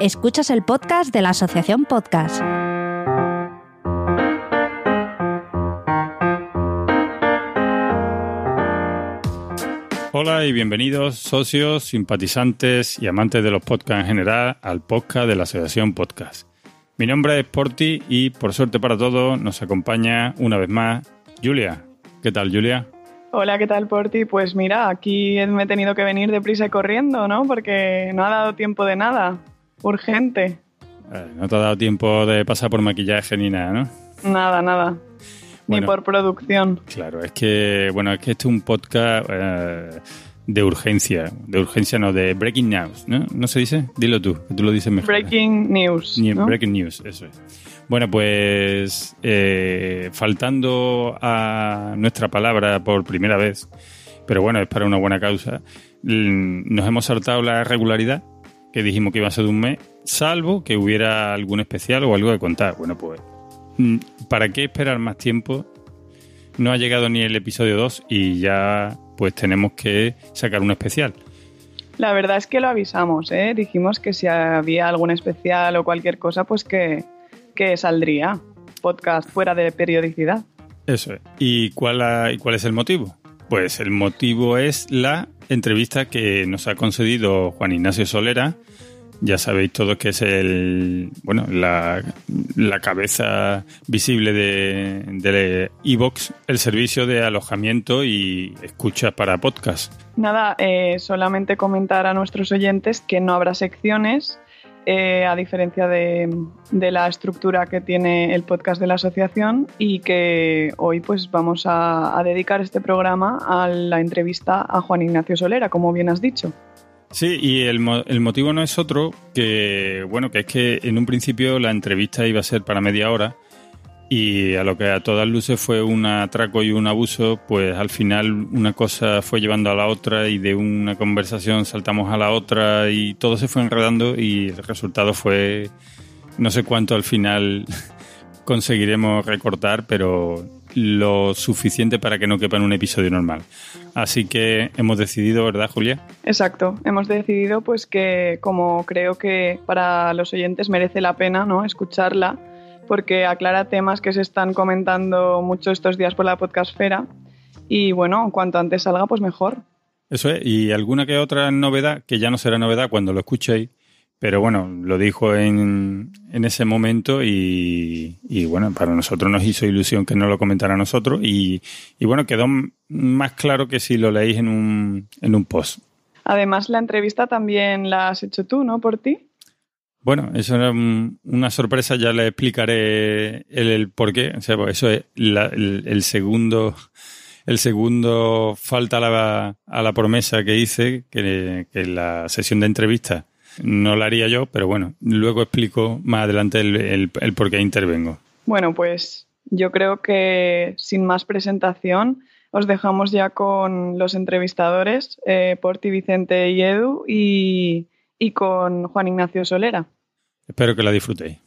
Escuchas el podcast de la Asociación Podcast. Hola y bienvenidos socios, simpatizantes y amantes de los podcasts en general al podcast de la Asociación Podcast. Mi nombre es Porti y por suerte para todos nos acompaña una vez más Julia. ¿Qué tal Julia? Hola, ¿qué tal Porti? Pues mira, aquí me he tenido que venir deprisa y corriendo, ¿no? Porque no ha dado tiempo de nada. Urgente. Eh, no te ha dado tiempo de pasar por maquillaje ni nada, ¿no? Nada, nada. ni por producción. Claro, es que, bueno, es que este es un podcast eh, de urgencia. De urgencia, no, de breaking news, ¿no? ¿No se dice? Dilo tú, que tú lo dices mejor. Breaking news. Breaking news, eso es. Bueno, pues eh, faltando a nuestra palabra por primera vez, pero bueno, es para una buena causa, nos hemos saltado la regularidad que dijimos que iba a ser de un mes, salvo que hubiera algún especial o algo de contar. Bueno, pues, mm, ¿para qué esperar más tiempo? No ha llegado ni el episodio 2 y ya pues tenemos que sacar un especial. La verdad es que lo avisamos, ¿eh? dijimos que si había algún especial o cualquier cosa, pues que, que saldría podcast fuera de periodicidad. Eso es. ¿Y cuál, ¿Y cuál es el motivo? Pues el motivo es la entrevista que nos ha concedido Juan Ignacio Solera. Ya sabéis todos que es el bueno la, cabeza visible de, de Evox, el servicio de alojamiento y escucha para podcast. Nada, eh, solamente comentar a nuestros oyentes que no habrá secciones, eh, a diferencia de, la estructura que tiene el podcast de la asociación y que hoy pues vamos a, dedicar este programa a la entrevista a Juan Ignacio Solera, como bien has dicho. Sí, y el, el, motivo no es otro que, bueno, que es que en un principio la entrevista iba a ser para media hora y a lo que a todas luces fue un atraco y un abuso, pues al final una cosa fue llevando a la otra y de una conversación saltamos a la otra y todo se fue enredando y el resultado fue no sé cuánto al final conseguiremos recortar, pero lo suficiente para que no quepa en un episodio normal. Así que hemos decidido, ¿verdad, Julia? Exacto, hemos decidido pues que como creo que para los oyentes merece la pena, ¿no? escucharla porque aclara temas que se están comentando mucho estos días por la podcastfera y bueno, cuanto antes salga, pues mejor. Eso es, y alguna que otra novedad, que ya no será novedad cuando lo escuchéis, pero bueno, lo dijo en, en ese momento y, bueno, para nosotros nos hizo ilusión que no lo comentara a nosotros y, y bueno, quedó más claro que si lo leéis en un, en un post. Además, la entrevista también la has hecho tú, ¿no? Por ti. Bueno, eso era una sorpresa, ya le explicaré el, por qué. O sea, pues eso es el, segundo el segundo falta a la, promesa que hice, que, la sesión de entrevista no la haría yo, pero bueno, luego explico más adelante el, el, por qué intervengo. Bueno, pues yo creo que sin más presentación os dejamos ya con los entrevistadores, eh, Porti, Vicente y Edu, y con Juan Ignacio Solera. Espero que la disfrutéis.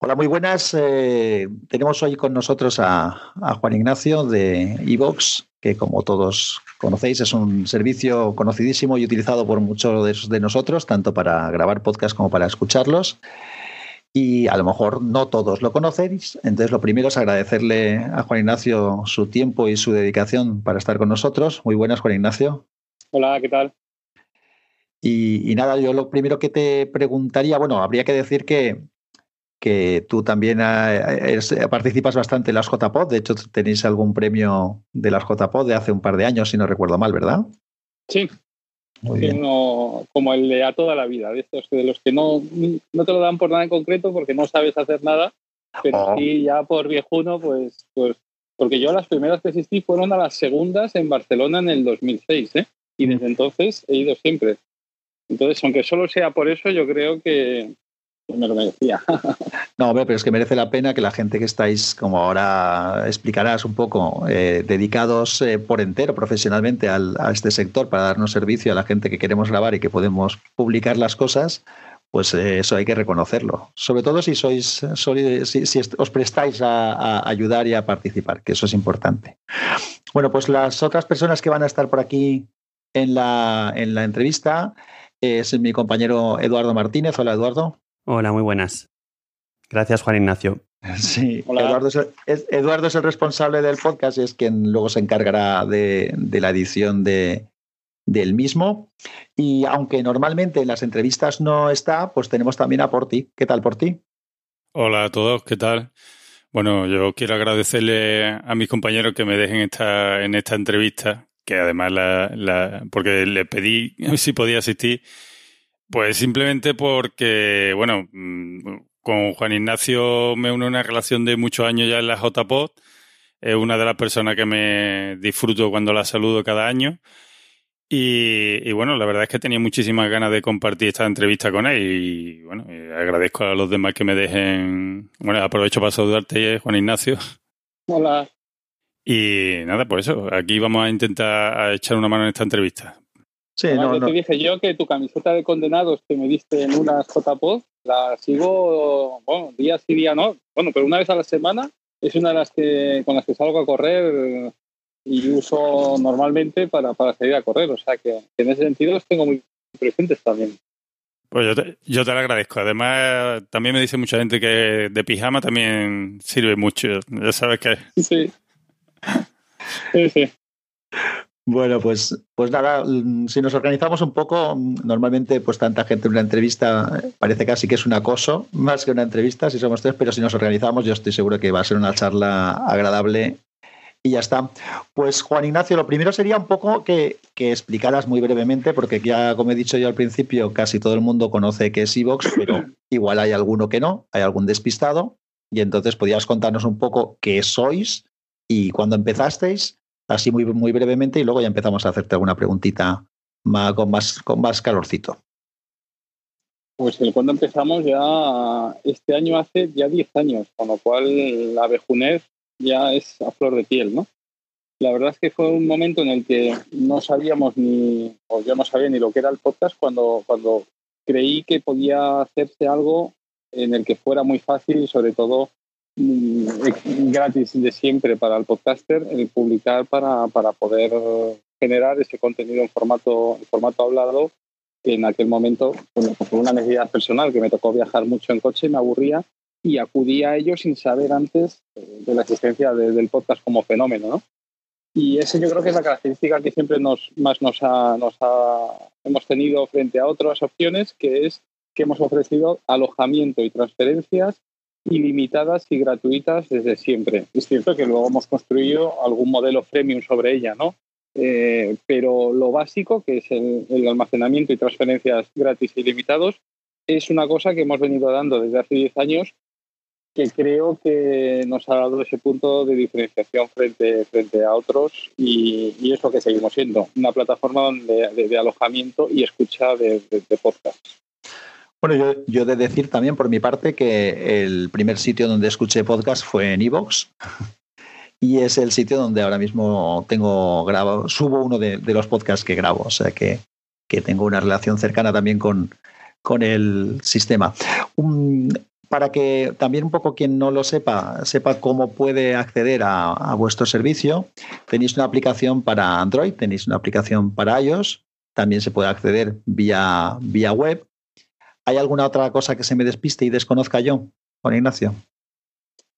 Hola, muy buenas. Eh, tenemos hoy con nosotros a, Juan Ignacio de Evox, que como todos conocéis es un servicio conocidísimo y utilizado por muchos de, nosotros, tanto para grabar podcasts como para escucharlos. Y a lo mejor no todos lo conocéis. Entonces, lo primero es agradecerle a Juan Ignacio su tiempo y su dedicación para estar con nosotros. Muy buenas, Juan Ignacio. Hola, ¿qué tal? Y, nada, yo lo primero que te preguntaría, bueno, habría que decir que, que tú también participas bastante en las JPod, de hecho tenéis algún premio de las JPod de hace un par de años, si no recuerdo mal, ¿verdad? Sí, como el de a toda la vida, de estos de los que no, no te lo dan por nada en concreto porque no sabes hacer nada, pero oh. sí ya por viejuno, pues, pues, porque yo las primeras que asistí fueron a las segundas en Barcelona en el 2006, ¿eh? y desde entonces he ido siempre. Entonces, aunque solo sea por eso, yo creo que me lo merecía. No, pero es que merece la pena que la gente que estáis, como ahora explicarás un poco, eh, dedicados eh, por entero profesionalmente al, a este sector para darnos servicio a la gente que queremos grabar y que podemos publicar las cosas, pues eh, eso hay que reconocerlo. Sobre todo si sois, si, si, os prestáis a, a, ayudar y a participar, que eso es importante. Bueno, pues las otras personas que van a estar por aquí en la, en la entrevista es mi compañero Eduardo Martínez. Hola, Eduardo. Hola, muy buenas. Gracias, Juan Ignacio. Sí, Eduardo es, el, Eduardo es, el, responsable del podcast y es quien luego se encargará de, de la edición de, del mismo. Y aunque normalmente en las entrevistas no está, pues tenemos también a Porti. ¿Qué tal, Porti? Hola a todos, ¿qué tal? Bueno, yo quiero agradecerle a mis compañeros que me dejen esta, en esta entrevista, que además la, porque le pedí si podía asistir, pues simplemente porque, bueno, mm, con Juan Ignacio me une una relación de muchos años ya en la JPod, es una de las personas que me disfruto cuando la saludo cada año. Y, bueno, la verdad es que tenía muchísimas ganas de compartir esta entrevista con él y bueno, agradezco a los demás que me dejen. Bueno, aprovecho para saludarte, Juan Ignacio. Hola. Y nada, pues eso, aquí vamos a intentar echar una mano en esta entrevista. Sí, no, no. te dije yo que tu camiseta de condenados que me diste en unas JPod, la sigo, bueno, día sí, día no, bueno, pero una vez a la semana es una de las que con las que salgo a correr y uso normalmente para, para salir a correr, o sea que en ese sentido los tengo muy presentes también. Pues yo te, yo te lo agradezco. Además, también me dice mucha gente que de pijama también sirve mucho. Ya sabes que... Sí. Sí, sí. Bueno, pues, pues nada, mm, si nos organizamos un poco, mm, normalmente pues tanta gente en una entrevista eh, parece casi que es un acoso, más que una entrevista, si somos tres, pero si nos organizamos yo estoy seguro que va a ser una charla agradable y ya está. Pues Juan Ignacio, lo primero sería un poco que, que, explicaras muy brevemente, porque ya como he dicho yo al principio, casi todo el mundo conoce qué es Evox, pero igual hay alguno que no, hay algún despistado, y entonces podrías contarnos un poco qué sois y cuándo empezasteis así muy, muy brevemente y luego ya empezamos a hacerte alguna preguntita más, con, más, con más calorcito. Pues cuando empezamos ya este año hace ya 10 años, con lo cual la vejunez ya es a flor de piel, ¿no? La verdad es que fue un momento en el que no sabíamos ni, o yo no sabía ni lo que era el podcast cuando, cuando creí que podía hacerse algo en el que fuera muy fácil y sobre todo gratis de siempre para el podcaster el publicar para, para poder generar ese contenido en formato, en formato hablado que en aquel momento, bueno, por una necesidad personal, que me tocó viajar mucho en coche, me aburría y acudí a ello sin saber antes de la existencia del podcast como fenómeno. ¿no? Y ese yo creo que es la característica que siempre nos, más nos, ha, nos ha, hemos tenido frente a otras opciones, que es que hemos ofrecido alojamiento y transferencias ilimitadas y gratuitas desde siempre. Es cierto que luego hemos construido algún modelo freemium sobre ella, ¿no? Eh, pero lo básico, que es el, almacenamiento y transferencias gratis e ilimitados, es una cosa que hemos venido dando desde hace 10 años que creo que nos ha dado ese punto de diferenciación frente, frente a otros y, y es lo que seguimos siendo, una plataforma de, alojamiento y escucha de, de podcasts. Bueno, yo, yo de decir también por mi parte que el primer sitio donde escuché podcast fue en Evox. y es el sitio donde ahora mismo tengo grabo, subo uno de, los podcasts que grabo, o sea que, que tengo una relación cercana también con, con el sistema. para que también un poco quien no lo sepa, sepa cómo puede acceder a, a, vuestro servicio, tenéis una aplicación para Android, tenéis una aplicación para iOS, también se puede acceder vía, vía web ¿Hay alguna otra cosa que se me despiste y desconozca yo, Juan Ignacio?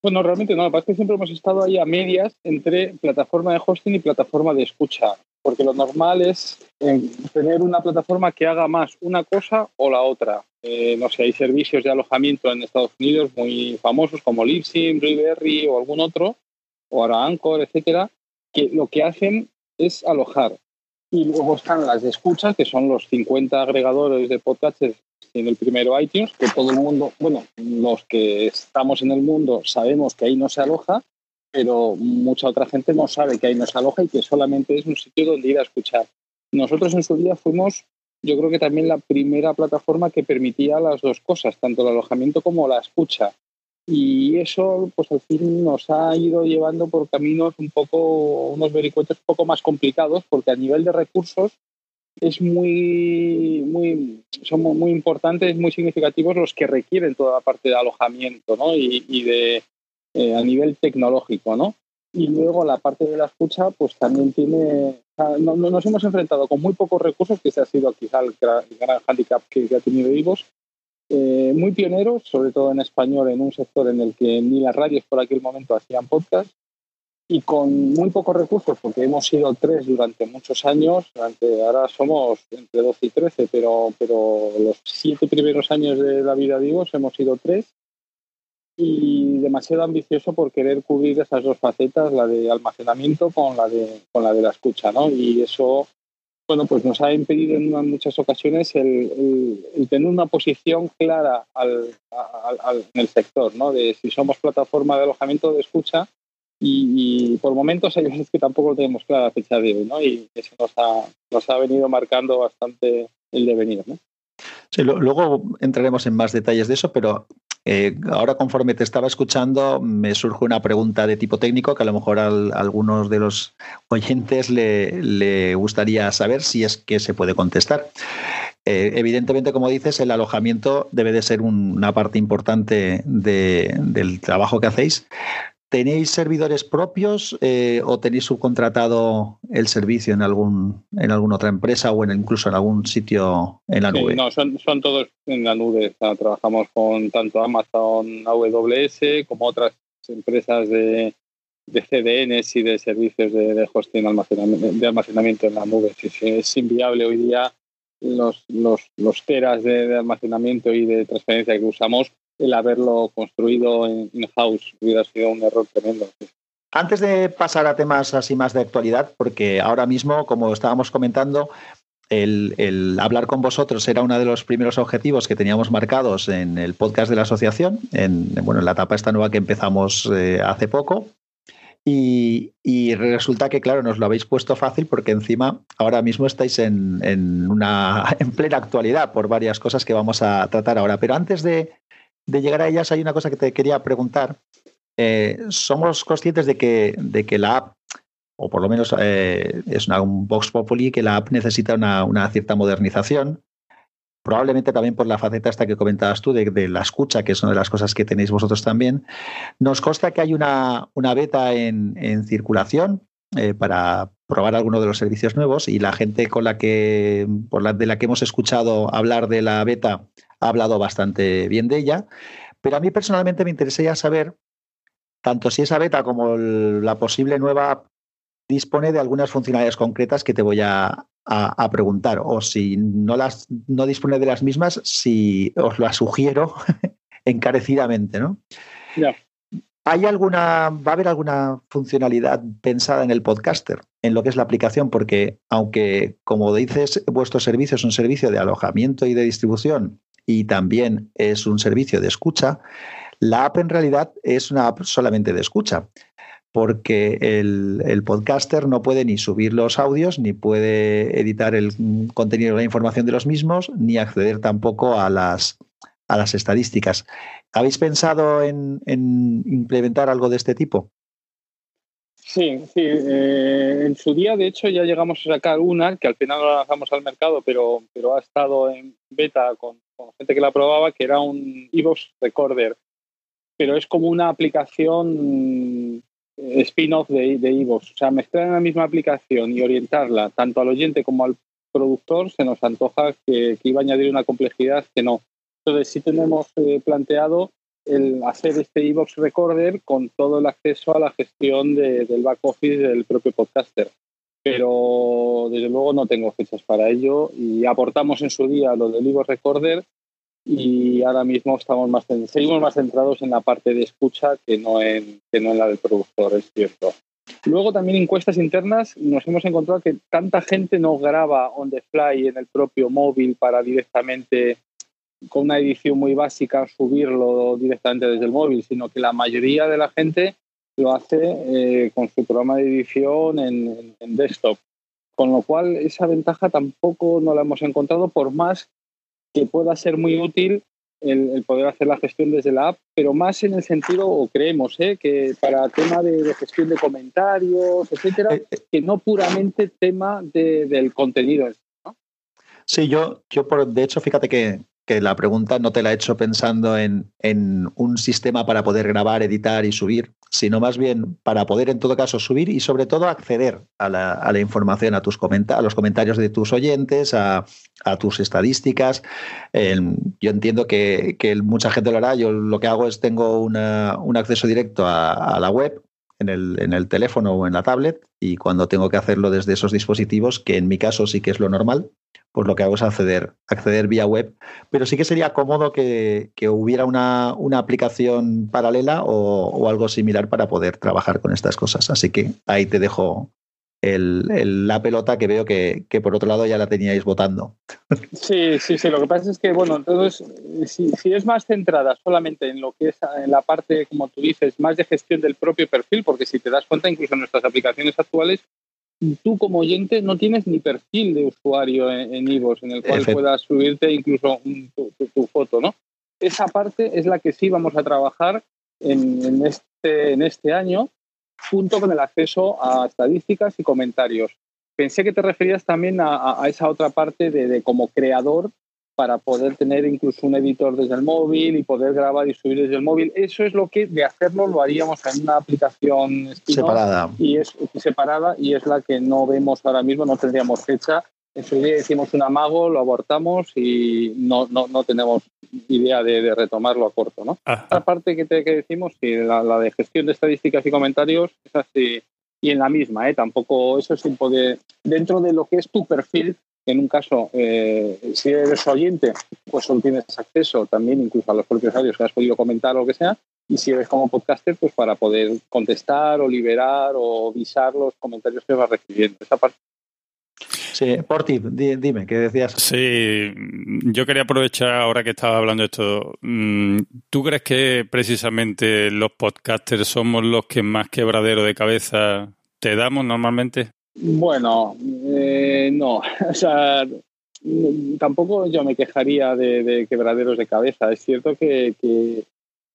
Bueno, realmente no. Lo que pasa es que siempre hemos estado ahí a medias entre plataforma de hosting y plataforma de escucha, porque lo normal es eh, tener una plataforma que haga más una cosa o la otra. Eh, no sé, hay servicios de alojamiento en Estados Unidos muy famosos como Libsyn, Riverry o algún otro, o ahora Anchor, etcétera, que lo que hacen es alojar. Y luego están las de escucha, que son los 50 agregadores de podcasts en el primero iTunes, que todo el mundo, bueno, los que estamos en el mundo sabemos que ahí no se aloja, pero mucha otra gente no sabe que ahí no se aloja y que solamente es un sitio donde ir a escuchar. Nosotros en su día fuimos, yo creo que también la primera plataforma que permitía las dos cosas, tanto el alojamiento como la escucha. Y eso, pues al fin nos ha ido llevando por caminos un poco, unos vericuetos un poco más complicados, porque a nivel de recursos es muy, muy, son muy importantes, muy significativos los que requieren toda la parte de alojamiento ¿no? y, y de, eh, a nivel tecnológico. ¿no? Y luego la parte de la escucha, pues también tiene, no, nos hemos enfrentado con muy pocos recursos, que ese ha sido quizá el, gran handicap que, ha tenido Ivos, eh, muy pioneros, sobre todo en español, en un sector en el que ni las radios por aquel momento hacían podcast, y con muy pocos recursos, porque hemos sido tres durante muchos años, durante, ahora somos entre 12 y 13, pero, pero los siete primeros años de la vida de Ivos hemos sido tres, y demasiado ambicioso por querer cubrir esas dos facetas, la de almacenamiento con la de, con la, de la escucha, ¿no? Y eso, bueno, pues nos ha impedido en muchas ocasiones el, tener una posición clara al, en el sector, ¿no? De si somos plataforma de alojamiento de escucha y, por momentos hay veces que tampoco tenemos clara a fecha de hoy, ¿no? Y eso nos ha, nos ha venido marcando bastante el devenir, ¿no? Sí, luego entraremos en más detalles de eso, pero eh, ahora, conforme te estaba escuchando, me surge una pregunta de tipo técnico que a lo mejor a, algunos de los oyentes le, gustaría saber si es que se puede contestar. Eh, evidentemente, como dices, el alojamiento debe de ser una parte importante del trabajo que hacéis. ¿Tenéis servidores propios eh, o tenéis subcontratado el servicio en algún en alguna otra empresa o en incluso en algún sitio en la nube? no, son, son todos en la nube. trabajamos con tanto Amazon AWS como otras empresas de, de CDNs y de servicios de, hosting almacenamiento, de almacenamiento en la nube. es inviable hoy día los, los, los teras de almacenamiento y de transferencia que usamos el haberlo construido in-house hubiera sido un error tremendo. Antes de pasar a temas así más de actualidad, porque ahora mismo, como estábamos comentando, el, hablar con vosotros era uno de los primeros objetivos que teníamos marcados en el podcast de la asociación, en, bueno, en la etapa esta nueva que empezamos eh, hace poco. Y, resulta que, claro, nos lo habéis puesto fácil porque encima ahora mismo estáis en, en, en plena actualidad por varias cosas que vamos a tratar ahora. Pero antes de, de llegar a ellas, hay una cosa que te quería preguntar. Eh, somos conscientes de que, de que la app, o por lo menos eh, es una, un Vox Populi, que la app necesita una, cierta modernización. Probablemente también por la faceta esta que comentabas tú de, la escucha, que es una de las cosas que tenéis vosotros también. Nos consta que hay una, una beta en, circulación eh, para probar alguno de los servicios nuevos y la gente con la que, por la, de la que hemos escuchado hablar de la beta ha hablado bastante bien de ella, pero a mí personalmente me interesaría saber tanto si esa beta como la posible nueva app dispone de algunas funcionalidades concretas que te voy a, preguntar, o si no, las, no dispone de las mismas, si os las sugiero encarecidamente, ¿no? ¿Hay alguna, va a haber alguna funcionalidad pensada en el podcaster, en lo que es la aplicación? Porque aunque, como dices, vuestro servicio es un servicio de alojamiento y de distribución y también es un servicio de escucha, la app en realidad es una app solamente de escucha, porque el, podcaster no puede ni subir los audios, ni puede editar el contenido de la información de los mismos, ni acceder tampoco a las, a las estadísticas. ¿Habéis pensado en, implementar algo de este tipo? Sí, sí. Eh, en su día, de hecho, ya llegamos a sacar una que al final la lanzamos al mercado, pero, pero ha estado en beta con gente que la probaba, que era un Evox Recorder, pero es como una aplicación eh, spin-off de, de. O sea, mezclar en la misma aplicación y orientarla tanto al oyente como al productor se nos antoja que, iba a añadir una complejidad que no. Entonces sí tenemos eh, planteado el hacer este Evox Recorder con todo el acceso a la gestión del back office del propio podcaster pero desde luego no tengo fechas para ello y aportamos en su día lo del Ivo Recorder y ahora mismo estamos más seguimos más centrados en la parte de escucha que no en, que no en la del productor, es cierto. Luego también encuestas internas nos hemos encontrado que tanta gente no graba on the fly en el propio móvil para directamente con una edición muy básica subirlo directamente desde el móvil, sino que la mayoría de la gente lo hace eh, con su programa de edición en, desktop. Con lo cual, esa ventaja tampoco no la hemos encontrado, por más que pueda ser muy útil el, poder hacer la gestión desde la app, pero más en el sentido, o creemos, ¿eh? que para tema de, gestión de comentarios, etcétera, eh, que no puramente tema del contenido. Sí, yo, yo por, de hecho, fíjate que que la pregunta no te la he hecho pensando en, un sistema para poder grabar, editar y subir, sino más bien para poder en todo caso subir y sobre todo acceder a la, información, a, tus a los comentarios de tus oyentes, a, tus estadísticas. yo entiendo que, mucha gente lo hará. Yo lo que hago es tengo un acceso directo a, la web en el, en el, teléfono o en la tablet y cuando tengo que hacerlo desde esos dispositivos, que en mi caso sí que es lo normal, pues lo que hago es acceder, acceder vía web. Pero sí que sería cómodo que, hubiera una, aplicación paralela o, algo similar para poder trabajar con estas cosas. Así que ahí te dejo la pelota que veo que, por otro lado ya la teníais votando. Sí, sí, sí. Lo que pasa es que, bueno, entonces, si, si, es más centrada solamente en lo que es en la parte, como tú dices, más de gestión del propio perfil, porque si te das cuenta, incluso en nuestras aplicaciones actuales, tú como oyente no tienes ni perfil de usuario en, en en el cual puedas subirte incluso tu, foto, ¿no? Esa parte es la que sí vamos a trabajar en, este, en este año junto con el acceso a estadísticas y comentarios. Pensé que te referías también a, esa otra parte de, como creador para poder tener incluso un editor desde el móvil y poder grabar y subir desde el móvil. Eso es lo que de hacerlo lo haríamos en una aplicación separada y es separada y es la que no vemos ahora mismo, no tendríamos fecha. En su día hicimos un amago, lo abortamos y no, no, no tenemos idea de, retomarlo a corto. ¿no? La parte que, te, que decimos, sí, la, la, de gestión de estadísticas y comentarios, es así. Y en la misma, ¿eh? tampoco eso sin poder, dentro de lo que es tu perfil, en un caso, eh, si eres oyente, pues solo tienes acceso también incluso a los propios audios que has podido comentar o lo que sea. Y si eres como podcaster, pues para poder contestar o liberar o visar los comentarios que vas recibiendo. Esa parte. Sí, Porti, dime, ¿qué decías? Sí, yo quería aprovechar ahora que estaba hablando de esto. Mm, ¿Tú crees que precisamente los podcasters somos los que más quebradero de cabeza te damos normalmente? Bueno, eh, no, o sea, tampoco yo me quejaría de, quebraderos de cabeza. Es cierto que,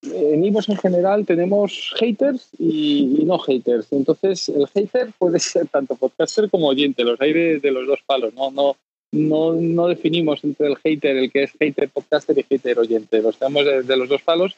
en IVOS en general tenemos haters y, no haters. Entonces, el hater puede ser tanto podcaster como oyente, los hay de, los dos palos. No, no, no, no, definimos entre el hater, el que es hater podcaster y hater oyente. Los tenemos de los dos palos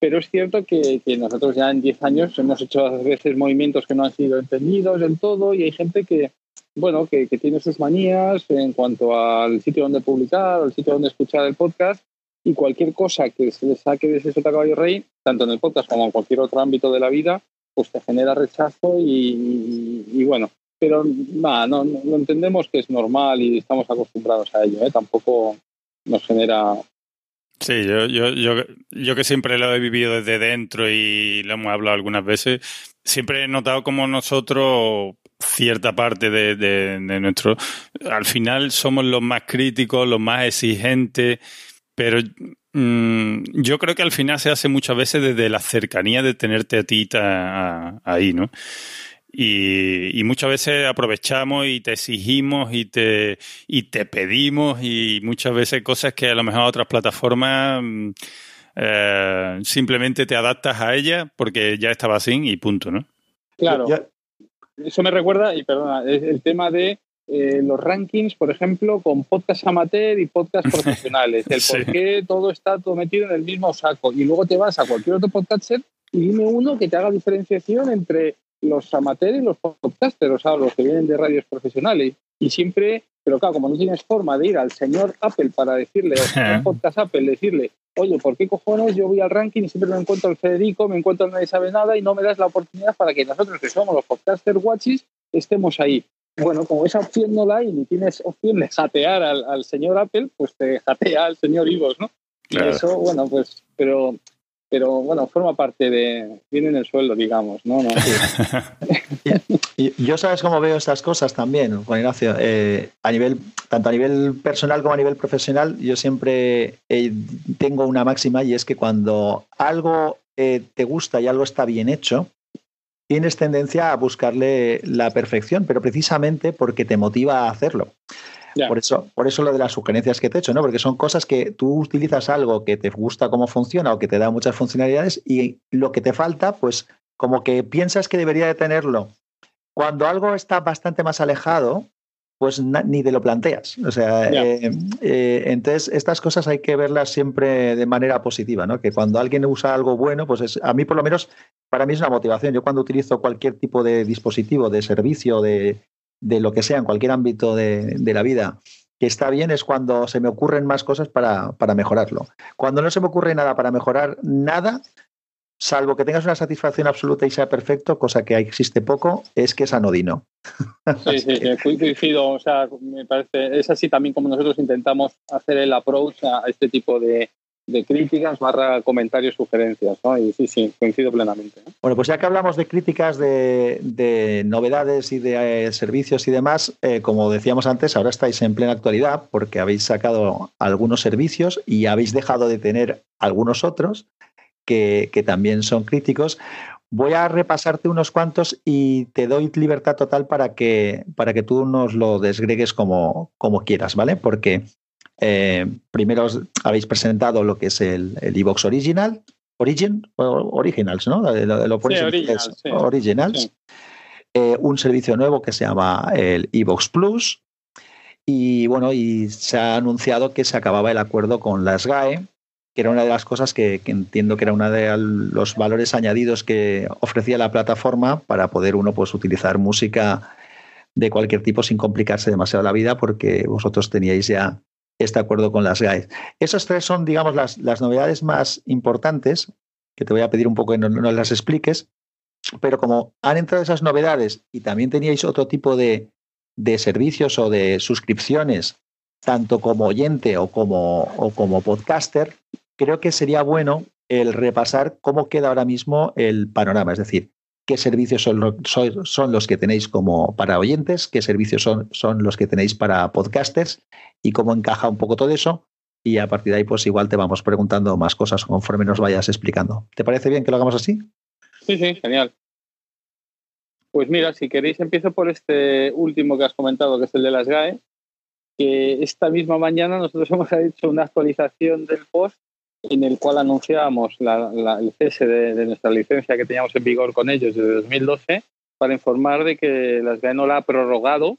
pero es cierto que, nosotros ya en 10 años hemos hecho a veces movimientos que no han sido entendidos del todo y hay gente que, bueno, que, tiene sus manías en cuanto al sitio donde publicar, al sitio donde escuchar el podcast y cualquier cosa que se le saque de ese sota caballo rey, tanto en el podcast como en cualquier otro ámbito de la vida, pues te genera rechazo y, bueno, pero no, no, entendemos que es normal y estamos acostumbrados a ello, ¿eh? tampoco nos genera Sí, yo, yo, yo, yo que siempre lo he vivido desde dentro y lo hemos hablado algunas veces, siempre he notado como nosotros, cierta parte de, de, nuestro, al final somos los más críticos, los más exigentes, pero mm, yo creo que al final se hace muchas veces desde la cercanía de tenerte a ti ahí, ¿no? Y, muchas veces aprovechamos y te exigimos y te, y te pedimos y muchas veces cosas que a lo mejor otras plataformas mm, eh, simplemente te adaptas a ella porque ya estaba así y punto, ¿no? Claro. Eso me recuerda, y perdona, el tema de eh, los rankings, por ejemplo, con podcast amateur y podcast profesionales. El por qué todo está todo metido en el mismo saco. Y luego te vas a cualquier otro podcaster y dime uno que te haga diferenciación entre los amateurs y los podcasters, o sea, los que vienen de radios profesionales. Y siempre, pero claro, como no tienes forma de ir al señor Apple para decirle, o al podcast Apple, decirle, oye, ¿por qué cojones yo voy al ranking y siempre me encuentro al Federico, me encuentro a nadie sabe nada y no me das la oportunidad para que nosotros, que somos los podcasters watches, estemos ahí? Bueno, como esa opción no la hay ni tienes opción de jatear al, señor Apple, pues te jatea al señor Ivos, ¿no? Y eso, bueno, pues, pero pero bueno, forma parte de, viene en el suelo, digamos, ¿no? yo sabes cómo veo estas cosas también, Juan Ignacio, eh, a nivel, tanto a nivel personal como a nivel profesional, yo siempre eh, tengo una máxima y es que cuando algo eh, te gusta y algo está bien hecho, tienes tendencia a buscarle la perfección, pero precisamente porque te motiva a hacerlo. Por, eso, por eso lo de las sugerencias que te he hecho, ¿no? Porque son cosas que tú utilizas algo que te gusta cómo funciona o que te da muchas funcionalidades y lo que te falta, pues como que piensas que debería de tenerlo. Cuando algo está bastante más alejado, pues ni te lo planteas. O sea, eh, eh, entonces estas cosas hay que verlas siempre de manera positiva, ¿no? Que cuando alguien usa algo bueno, pues es, a mí por lo menos, para mí es una motivación. Yo cuando utilizo cualquier tipo de dispositivo, de servicio, de, de lo que sea, en cualquier ámbito de, de, la vida, que está bien es cuando se me ocurren más cosas para, para mejorarlo. Cuando no se me ocurre nada para mejorar nada, salvo que tengas una satisfacción absoluta y sea perfecto, cosa que existe poco, es que es anodino. Sí, sí, sí, coincido. O sea, me parece, es así también como nosotros intentamos hacer el approach a este tipo de, críticas barra comentarios, sugerencias, ¿no? Y sí, sí, coincido plenamente. Bueno, pues ya que hablamos de críticas, de, novedades y de eh, servicios y demás, eh, como decíamos antes, ahora estáis en plena actualidad porque habéis sacado algunos servicios y habéis dejado de tener algunos otros que, también son críticos. Voy a repasarte unos cuantos y te doy libertad total para que, para que tú nos lo desgregues como, como quieras, ¿vale? Porque eh, primero habéis presentado lo que es el Evox Original, Origin, Originals, ¿no? Lo, sí, Originals. Eh, un servicio nuevo que se llama el Evox Plus. Y bueno, y se ha anunciado que se acababa el acuerdo con las GAE que era una de las cosas que, entiendo que era uno de los valores añadidos que ofrecía la plataforma para poder uno pues, utilizar música de cualquier tipo sin complicarse demasiado la vida porque vosotros teníais ya este acuerdo con las GAES. Esas tres son, digamos, las, las novedades más importantes, que te voy a pedir un poco que nos no las expliques, pero como han entrado esas novedades y también teníais otro tipo de, de servicios o de suscripciones tanto como oyente o como, o como podcaster, creo que sería bueno el repasar cómo queda ahora mismo el panorama, es decir, qué servicios son, los que tenéis como para oyentes, qué servicios son, son los que tenéis para podcasters y cómo encaja un poco todo eso. Y a partir de ahí, pues igual te vamos preguntando más cosas conforme nos vayas explicando. ¿Te parece bien que lo hagamos así? Sí, sí, genial. Pues mira, si queréis empiezo por este último que has comentado, que es el de las GAE que esta misma mañana nosotros hemos hecho una actualización del post en el cual anunciábamos el cese de, nuestra licencia que teníamos en vigor con ellos desde 2012 para informar de que las GAE no la ha prorrogado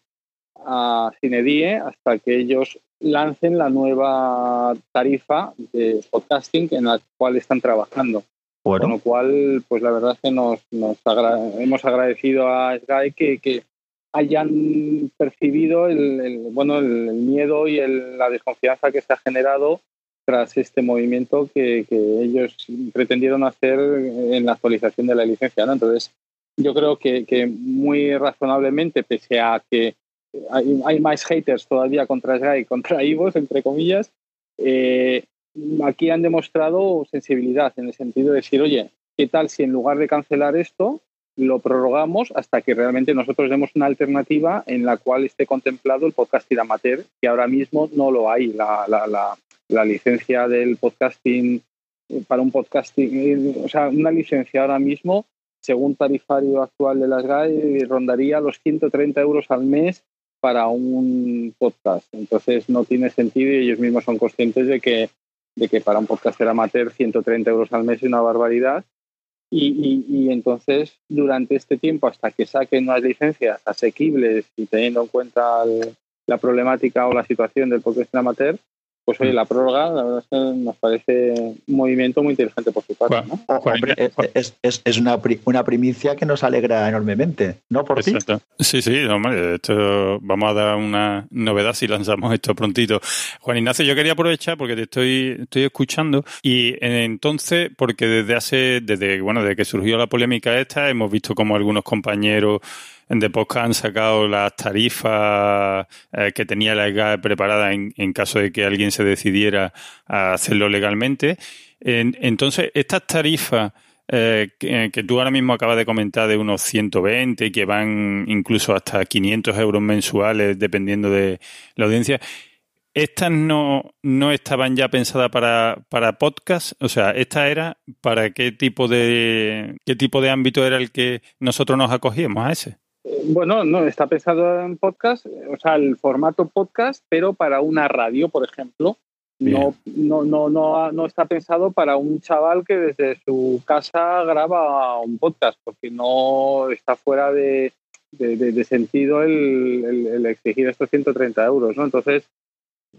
a Cinedie hasta que ellos lancen la nueva tarifa de podcasting en la cual están trabajando. Con lo cual, pues la verdad es que nos, hemos agradecido a Sky que, que hayan percibido el, bueno, el, miedo y la desconfianza que se ha generado tras este movimiento que, ellos pretendieron hacer en la actualización de la licencia. ¿no? Entonces, yo creo que, muy razonablemente, pese a que hay, más haters todavía contra Sky, contra Ivos, entre comillas, eh, aquí han demostrado sensibilidad en el sentido de decir, oye, ¿qué tal si en lugar de cancelar esto, lo prorrogamos hasta que realmente nosotros demos una alternativa en la cual esté contemplado el podcasting amateur, que ahora mismo no lo hay. La, la, la, licencia del podcasting para un podcasting, o sea, una licencia ahora mismo, según tarifario actual de las GAE, rondaría los 130 euros al mes para un podcast. Entonces no tiene sentido y ellos mismos son conscientes de que, de que para un podcaster amateur 130 euros al mes es una barbaridad y, entonces, durante este tiempo, hasta que saquen unas licencias asequibles y teniendo en cuenta la problemática o la situación del podcast amateur, pues oye, mm. la prórroga, la verdad es que nos parece un movimiento muy inteligente por su parte. ¿no? es, una, una, primicia que nos alegra enormemente, ¿no? Por ti. Sí, sí, hombre, esto, vamos a dar una novedad si lanzamos esto prontito. Juan Ignacio, yo quería aprovechar porque te estoy, estoy escuchando y entonces, porque desde hace, desde, bueno, desde que surgió la polémica esta, hemos visto como algunos compañeros de podcast han sacado las tarifas eh, que tenía la EGA preparada en, caso de que alguien se decidiera a hacerlo legalmente. entonces, estas tarifas eh, que, tú ahora mismo acabas de comentar de unos 120 y que van incluso hasta 500 euros mensuales dependiendo de la audiencia, ¿estas no, no estaban ya pensadas para, para podcast? O sea, ¿esta era para qué tipo de qué tipo de ámbito era el que nosotros nos acogíamos a ese? Bueno, no, está pensado en podcast, o sea, el formato podcast, pero para una radio, por ejemplo. No, no, no, no, no está pensado para un chaval que desde su casa graba un podcast, porque no está fuera de, de, sentido el, exigir estos 130 euros, ¿no? Entonces,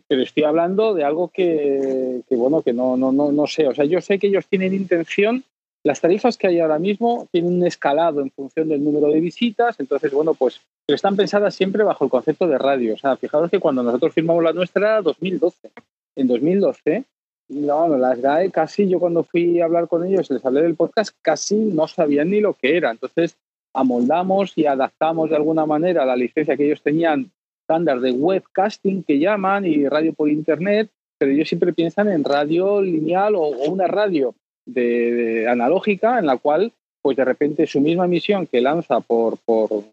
pero estoy hablando de algo que, bueno, que no, no, no, no sé. O sea, yo sé que ellos tienen intención las tarifas que hay ahora mismo tienen un escalado en función del número de visitas, entonces, bueno, pues están pensadas siempre bajo el concepto de radio. O sea, fijaros que cuando nosotros firmamos la nuestra era 2012. En 2012, no, las GAE casi, yo cuando fui a hablar con ellos, les hablé del podcast, casi no sabían ni lo que era. Entonces, amoldamos y adaptamos de alguna manera la licencia que ellos tenían estándar de webcasting que llaman y radio por internet, pero ellos siempre piensan en radio lineal o, una radio de, analógica en la cual pues de repente su misma emisión que lanza por, por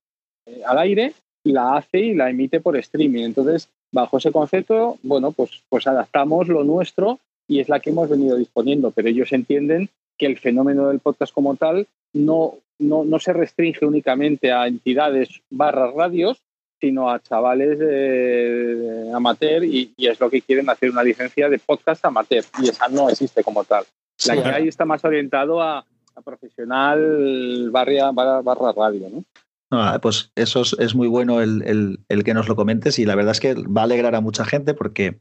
eh, al aire la hace y la emite por streaming. Entonces, bajo ese concepto, bueno, pues, pues adaptamos lo nuestro y es la que hemos venido disponiendo, pero ellos entienden que el fenómeno del podcast como tal no, no, no se restringe únicamente a entidades barras radios, sino a chavales amateur y, es lo que quieren hacer una licencia de podcast amateur y esa no existe como tal. La que hay está más orientado a, profesional barra, barra, radio, ¿no? Ah, pues eso es, muy bueno el, que nos lo comentes y la verdad es que va a alegrar a mucha gente porque,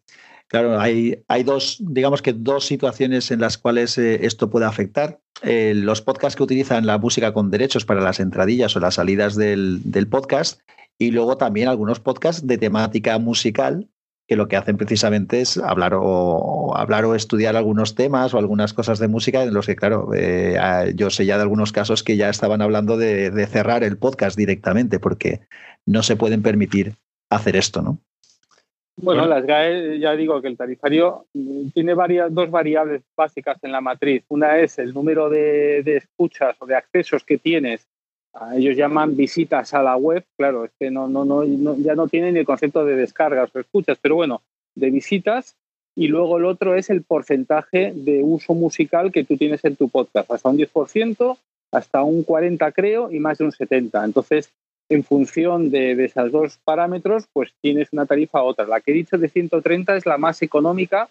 claro, hay, hay dos, digamos que dos situaciones en las cuales eh, esto puede afectar. Eh, los podcasts que utilizan la música con derechos para las entradillas o las salidas del, del podcast y luego también algunos podcasts de temática musical que lo que hacen precisamente es hablar o hablar o estudiar algunos temas o algunas cosas de música en los que, claro, eh, yo sé ya de algunos casos que ya estaban hablando de, cerrar el podcast directamente porque no se pueden permitir hacer esto, ¿no? Bueno, las GAE, ya digo que el tarifario tiene varias, dos variables básicas en la matriz. Una es el número de escuchas o de accesos que tienes ellos llaman visitas a la web, claro, es que no, no, no, ya no tienen el concepto de descargas o escuchas, pero bueno, de visitas. Y luego el otro es el porcentaje de uso musical que tú tienes en tu podcast, hasta un 10%, hasta un 40% creo y más de un 70%. Entonces, en función de, de esos dos parámetros, pues tienes una tarifa u otra. La que he dicho de 130 es la más económica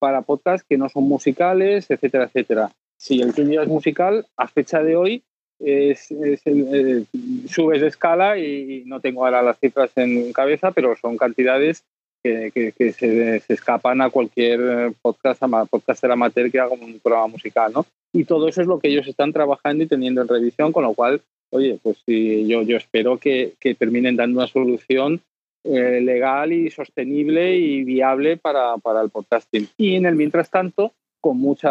para podcasts que no son musicales, etcétera, etcétera. Si el tuyo es musical, a fecha de hoy es, eh, subes de escala y no tengo ahora las cifras en cabeza, pero son cantidades que, se, escapan a cualquier podcast, podcaster amateur que haga un programa musical, ¿no? Y todo eso es lo que ellos están trabajando y teniendo en revisión, con lo cual, oye, pues sí, yo, yo espero que, terminen dando una solución eh, legal y sostenible y viable para, para el podcasting. Y en el mientras tanto, con mucho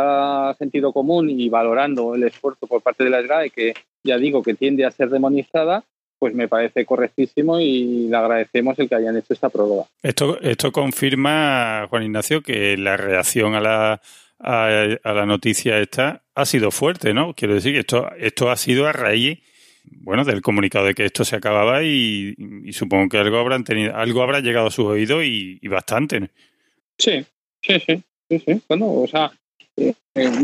sentido común y valorando el esfuerzo por parte de la SGAE, que ya digo que tiende a ser demonizada, pues me parece correctísimo y le agradecemos el que hayan hecho esta prueba. Esto, esto confirma, Juan Ignacio, que la reacción a la, a, la noticia esta ha sido fuerte, ¿no? Quiero decir que esto, esto ha sido a raíz bueno, del comunicado de que esto se acababa y, supongo que algo habrán tenido, algo habrá llegado a sus oídos y, y bastante. Sí, sí, sí, sí, sí. Bueno, o sea, eh,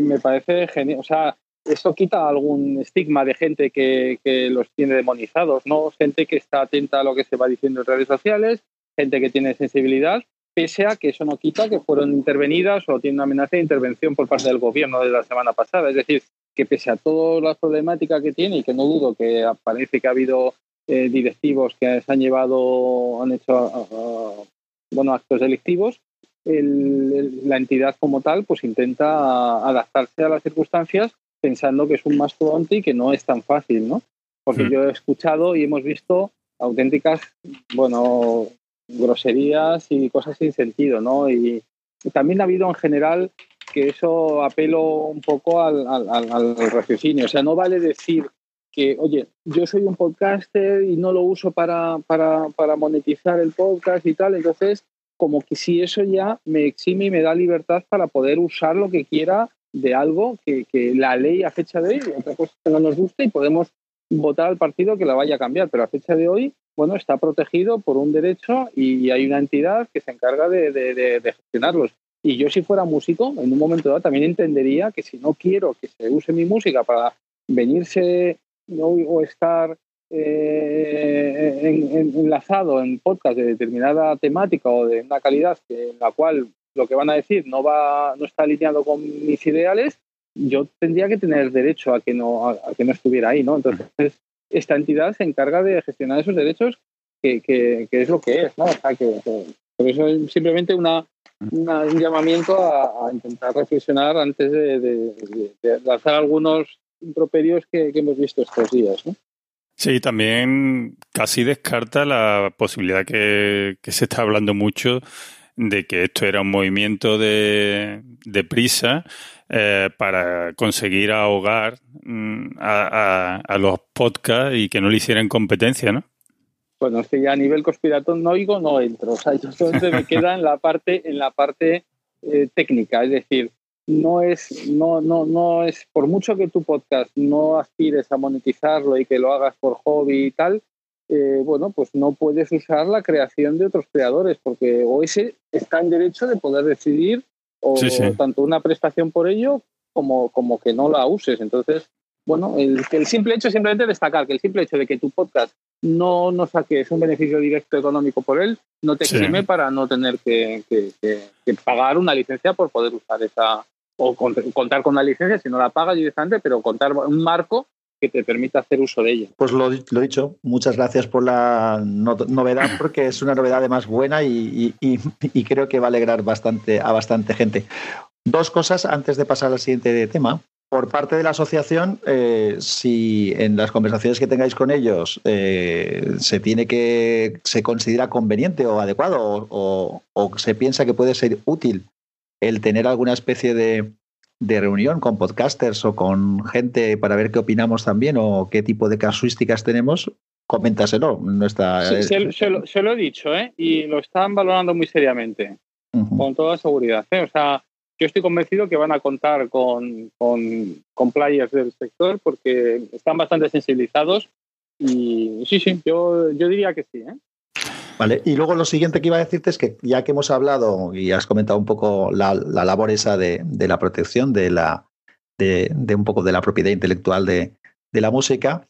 me parece genial. O sea, eso quita algún estigma de gente que, los tiene demonizados, ¿no? Gente que está atenta a lo que se va diciendo en redes sociales, gente que tiene sensibilidad, pese a que eso no quita que fueron intervenidas o tiene una amenaza de intervención por parte del gobierno de la semana pasada. Es decir, que pese a todas las problemáticas que tiene y que no dudo que parece que ha habido eh, directivos que se han llevado, han hecho bueno, actos delictivos, la entidad como tal pues intenta adaptarse a las circunstancias pensando que es un mastodonte y que no es tan fácil, ¿no? Porque mm. yo he escuchado y hemos visto auténticas, bueno, groserías y cosas sin sentido, ¿no? Y, también ha habido en general que eso apelo un poco al, al, raciocinio. O sea, no vale decir que, oye, yo soy un podcaster y no lo uso para, para, para monetizar el podcast y tal, entonces como que si eso ya me exime y me da libertad para poder usar lo que quiera de algo que, la ley a fecha de hoy, otra cosa que no nos guste y podemos votar al partido que la vaya a cambiar, pero a fecha de hoy, bueno, está protegido por un derecho y hay una entidad que se encarga de, gestionarlos. Y yo si fuera músico, en un momento dado también entendería que si no quiero que se use mi música para venirse o estar eh, enlazado en podcast de determinada temática o de una calidad que, en la cual lo que van a decir no va no está alineado con mis ideales yo tendría que tener derecho a que no a, que no estuviera ahí no entonces esta entidad se encarga de gestionar esos derechos, que, que, es lo que es, ¿no? O sea, que, por eso es simplemente una, un llamamiento a, intentar reflexionar antes de, lanzar algunos improperios que, hemos visto estos días. Sí, también casi descarta la posibilidad que, se está hablando mucho de que esto era un movimiento de, prisa eh, para conseguir ahogar mm, a, los podcasts y que no le hicieran competencia, ¿no? Bueno, es que a nivel conspiranoico no entro. O sea, yo solamente me queda en la parte, en la parte eh, técnica, es decir, no es, no, no, no es, por mucho que tu podcast no aspires a monetizarlo y que lo hagas por hobby y tal, eh, bueno, pues no puedes usar la creación de otros creadores, porque o ese está en derecho de poder decidir o tanto una prestación por ello como, como que no la uses. Entonces, bueno, el, el simple hecho, simplemente destacar que el simple hecho de que tu podcast no, no saques un beneficio directo económico por él, no te exime para no tener que, pagar una licencia por poder usar esa, o contar con una licencia si no la pagas directamente, pero contar un marco que te permita hacer uso de ella. Pues lo, lo dicho, muchas gracias por la novedad, porque es una novedad además buena y, y, creo que va a alegrar bastante a bastante gente. Dos cosas antes de pasar al siguiente tema. Por parte de la asociación, eh, si en las conversaciones que tengáis con ellos eh, se tiene que se considera conveniente o adecuado o, se piensa que puede ser útil el tener alguna especie de, reunión con podcasters o con gente para ver qué opinamos también o qué tipo de casuísticas tenemos, coméntaselo. No se, lo, he dicho, ¿eh? Y lo están valorando muy seriamente, con toda seguridad. ¿eh? O sea, yo estoy convencido que van a contar con, con, players del sector porque están bastante sensibilizados y sí, sí, yo, yo diría que sí. ¿eh? Vale, y luego lo siguiente que iba a decirte es que ya que hemos hablado y has comentado un poco la, labor esa de, la protección de la de, un poco de la propiedad intelectual de, de la música,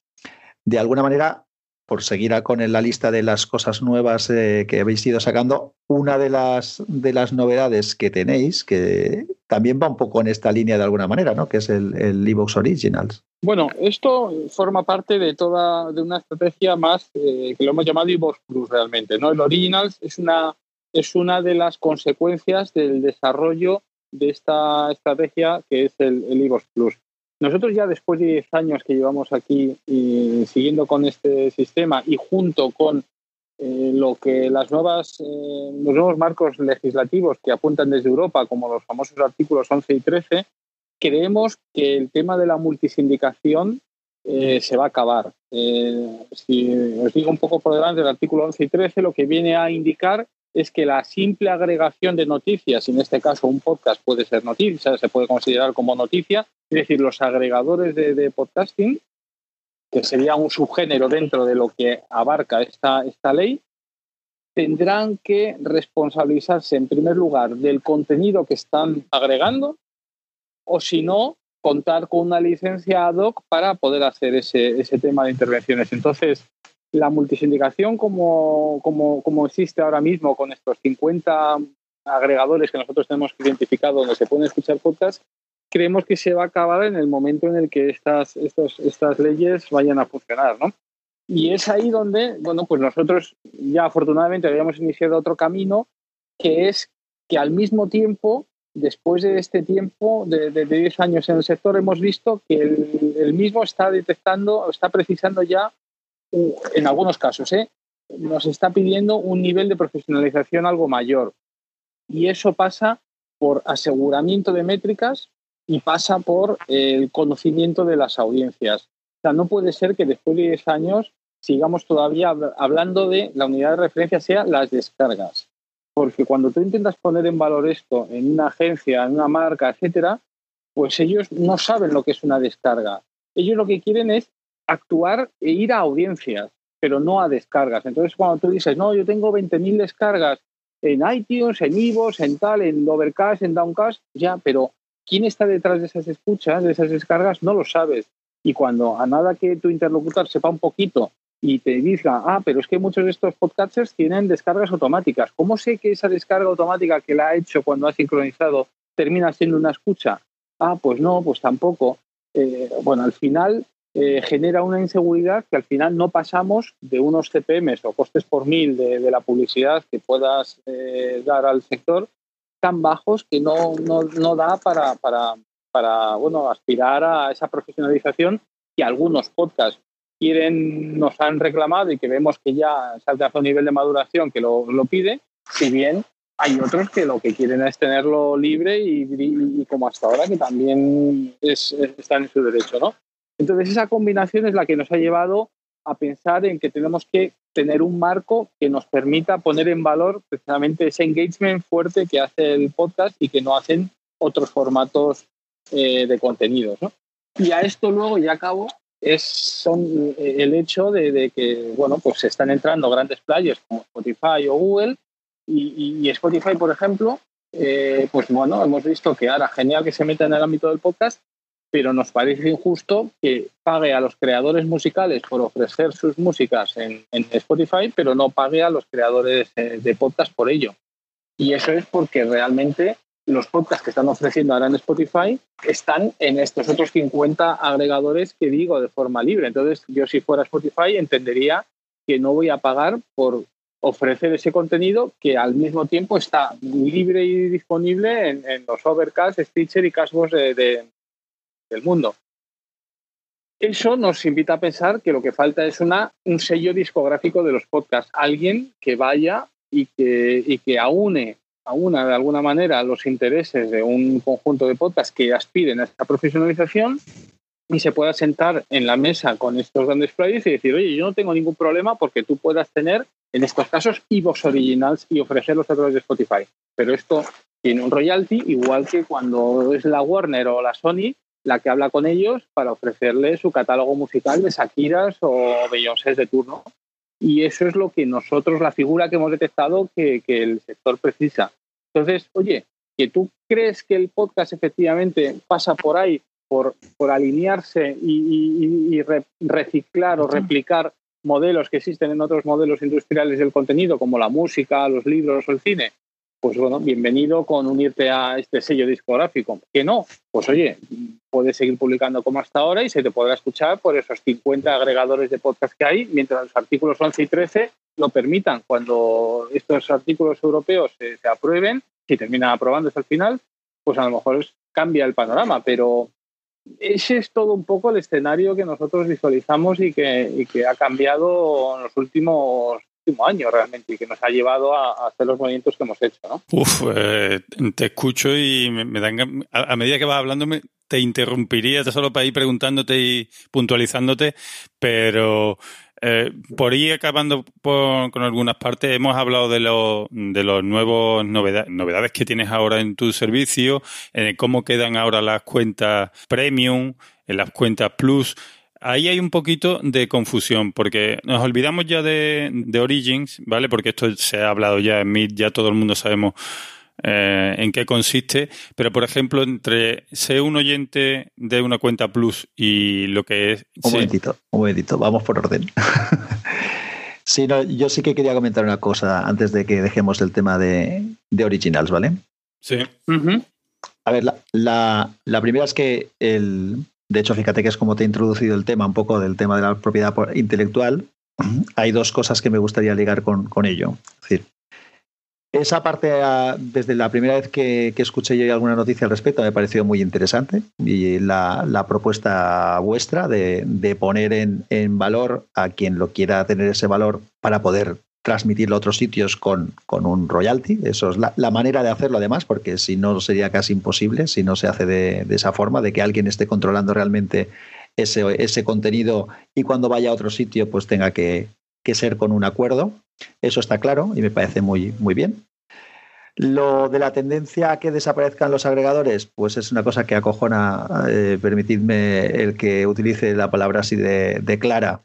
de alguna manera por seguir con la lista de las cosas nuevas eh, que habéis ido sacando, una de las, de las novedades que tenéis, que también va un poco en esta línea de alguna manera, ¿no? que es el, el Evox Originals. Bueno, esto forma parte de toda de una estrategia más eh, que lo hemos llamado Evox Plus realmente. ¿no? El Originals es una, es una de las consecuencias del desarrollo de esta estrategia que es el, el Plus. Nosotros ya después de 10 años que llevamos aquí siguiendo con este sistema y junto con eh, lo que las nuevas, eh, los nuevos marcos legislativos que apuntan desde Europa, como los famosos artículos 11 y 13, creemos que el tema de la multisindicación eh, se va a acabar. si os digo un poco por delante del artículo 11 y 13, lo que viene a indicar es que la simple agregación de noticias, en este caso un podcast puede ser noticia, se puede considerar como noticia, es decir, los agregadores de, podcasting, que sería un subgénero dentro de lo que abarca esta, esta ley, tendrán que responsabilizarse en primer lugar del contenido que están agregando o si no, contar con una licencia ad hoc para poder hacer ese, ese tema de intervenciones. Entonces, la multisindicación como, como, como, existe ahora mismo con estos 50 agregadores que nosotros tenemos identificado donde se pueden escuchar podcasts, creemos que se va a acabar en el momento en el que estas, estos, estas leyes vayan a funcionar, ¿no? Y es ahí donde, bueno, pues nosotros ya afortunadamente habíamos iniciado otro camino, que es que al mismo tiempo, después de este tiempo de, de 10 años en el sector, hemos visto que el, el mismo está detectando, está precisando ya, en algunos casos, ¿eh? nos está pidiendo un nivel de profesionalización algo mayor. Y eso pasa por aseguramiento de métricas y pasa por el conocimiento de las audiencias. O sea, no puede ser que después de 10 años sigamos todavía hablando de la unidad de referencia sea las descargas. Porque cuando tú intentas poner en valor esto en una agencia, en una marca, etcétera, pues ellos no saben lo que es una descarga. Ellos lo que quieren es actuar e ir a audiencias, pero no a descargas. Entonces, cuando tú dices, no, yo tengo 20.000 descargas en iTunes, en Ivos, en tal, en Overcast, en Downcast, ya, pero quién está detrás de esas escuchas, de esas descargas, no lo sabes. Y cuando a nada que tu interlocutor sepa un poquito y te diga, ah, pero es que muchos de estos podcasters tienen descargas automáticas. ¿Cómo sé que esa descarga automática que la ha hecho cuando ha sincronizado termina siendo una escucha? Ah, pues no, pues tampoco. Eh, bueno, al final eh, genera una inseguridad que al final no pasamos de unos CPMs o costes por mil de, la publicidad que puedas eh, dar al sector tan bajos que no, no, da para, para, para, bueno, aspirar a esa profesionalización que algunos podcasts quieren, nos han reclamado y que vemos que ya se alcanza un nivel de maduración que lo, lo pide, si bien hay otros que lo que quieren es tenerlo libre y, como hasta ahora que también es, están en su derecho, ¿no? Entonces esa combinación es la que nos ha llevado a pensar en que tenemos que tener un marco que nos permita poner en valor precisamente ese engagement fuerte que hace el podcast y que no hacen otros formatos eh, de contenidos. ¿no? Y a esto luego, ya acabo, es son eh, el hecho de, que bueno, pues se están entrando grandes players como Spotify o Google y, Spotify, por ejemplo, eh, pues bueno, hemos visto que ahora genial que se meta en el ámbito del podcast, pero nos parece injusto que pague a los creadores musicales por ofrecer sus músicas en, Spotify, pero no pague a los creadores de podcast por ello. Y eso es porque realmente los podcasts que están ofreciendo ahora en Spotify están en estos otros 50 agregadores que digo de forma libre. Entonces, yo si fuera Spotify entendería que no voy a pagar por ofrecer ese contenido que al mismo tiempo está libre y disponible en, los Overcast, Stitcher y Cashbox de, del mundo. Eso nos invita a pensar que lo que falta es una, un sello discográfico de los podcasts, alguien que vaya y que, y que aúne, aúna de alguna manera los intereses de un conjunto de podcasts que aspiren a esta profesionalización y se pueda sentar en la mesa con estos grandes players y decir, oye, yo no tengo ningún problema porque tú puedas tener, en estos casos, e-books originals y ofrecerlos a través de Spotify. Pero esto tiene un royalty, igual que cuando es la Warner o la Sony la que habla con ellos para ofrecerle su catálogo musical de Shakiras o Beyoncé de turno. Y eso es lo que nosotros, la figura que hemos detectado que, el sector precisa. Entonces, oye, que tú crees que el podcast efectivamente pasa por ahí, por, por alinearse y, reciclar o replicar modelos que existen en otros modelos industriales del contenido, como la música, los libros o el cine, pues bueno, bienvenido con unirte a este sello discográfico. Que no, pues oye, puedes seguir publicando como hasta ahora y se te podrá escuchar por esos 50 agregadores de podcast que hay, mientras los artículos 11 y 13 lo permitan. Cuando estos artículos europeos se, aprueben, si terminan aprobándose al final, pues a lo mejor cambia el panorama, pero ese es todo un poco el escenario que nosotros visualizamos y que, y que ha cambiado en los últimos año realmente y que nos ha llevado a, hacer los movimientos que hemos hecho. ¿no? Uf, eh, te escucho y me, dan, a, medida que vas hablando te interrumpiría solo para ir preguntándote y puntualizándote, pero eh, por ir acabando con algunas partes, hemos hablado de, lo, de los nuevos novedades que tienes ahora en tu servicio, en cómo quedan ahora las cuentas premium, en las cuentas plus ahí hay un poquito de confusión, porque nos olvidamos ya de, Origins, ¿vale? Porque esto se ha hablado ya en Meet, ya todo el mundo sabemos eh, en qué consiste, pero por ejemplo, entre ser un oyente de una cuenta Plus y lo que es... Un momentito, un momentito, vamos por orden. sí, no, yo sí que quería comentar una cosa antes de que dejemos el tema de, Originals, ¿vale? Sí. A ver, la, la primera es que el, de hecho, fíjate que es como te he introducido el tema, un poco del tema de la propiedad intelectual. Hay dos cosas que me gustaría ligar con, ello. Es decir, esa parte, ah, desde la primera vez que, escuché yo alguna noticia al respecto, me pareció muy interesante. Y la, propuesta vuestra de, poner en, valor a quien lo quiera tener ese valor para poder transmitirlo a otros sitios con, con un royalty. Eso es la, manera de hacerlo, además, porque si no sería casi imposible, si no se hace de, esa forma, de que alguien esté controlando realmente ese, ese, contenido y cuando vaya a otro sitio, pues tenga que, que, ser con un acuerdo. Eso está claro y me parece muy, muy bien. Lo de la tendencia a que desaparezcan los agregadores, pues es una cosa que acojona, eh, permitidme el que utilice la palabra así de, de clara,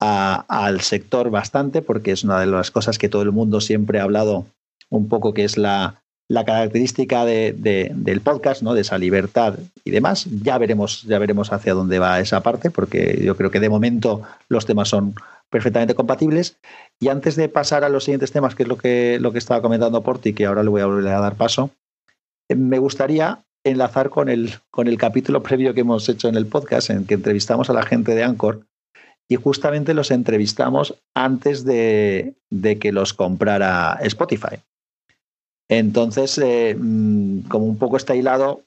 al sector bastante, porque es una de las cosas que todo el mundo siempre ha hablado un poco, que es la, la característica de, del podcast, ¿no? de esa libertad y demás. Ya veremos, ya veremos hacia dónde va esa parte, porque yo creo que de momento los temas son perfectamente compatibles. Y antes de pasar a los siguientes temas, que es lo que, lo que estaba comentando Porti, que ahora le voy a volver a dar paso, me gustaría enlazar con el, con el capítulo previo que hemos hecho en el podcast, en que entrevistamos a la gente de Anchor y justamente los entrevistamos antes de, que los comprara Spotify. Entonces, eh, mm, como un poco está hilado,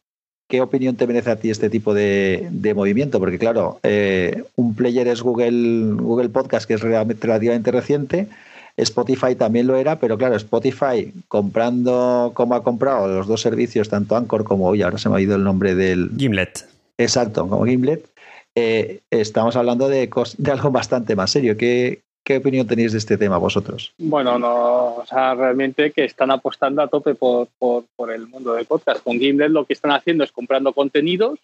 ¿qué opinión te merece a ti este tipo de, movimiento? Porque claro, eh, un player es Google, Google Podcast, que es relativamente reciente, Spotify también lo era, pero claro, Spotify comprando como ha comprado los dos servicios, tanto Anchor como, hoy ahora se me ha ido el nombre del... Gimlet. Exacto, como Gimlet. Eh, estamos hablando de, de, algo bastante más serio. ¿Qué, ¿Qué opinión tenéis de este tema vosotros? Bueno, no, o sea, realmente que están apostando a tope por, por, por el mundo del podcast. Con Gimlet lo que están haciendo es comprando contenidos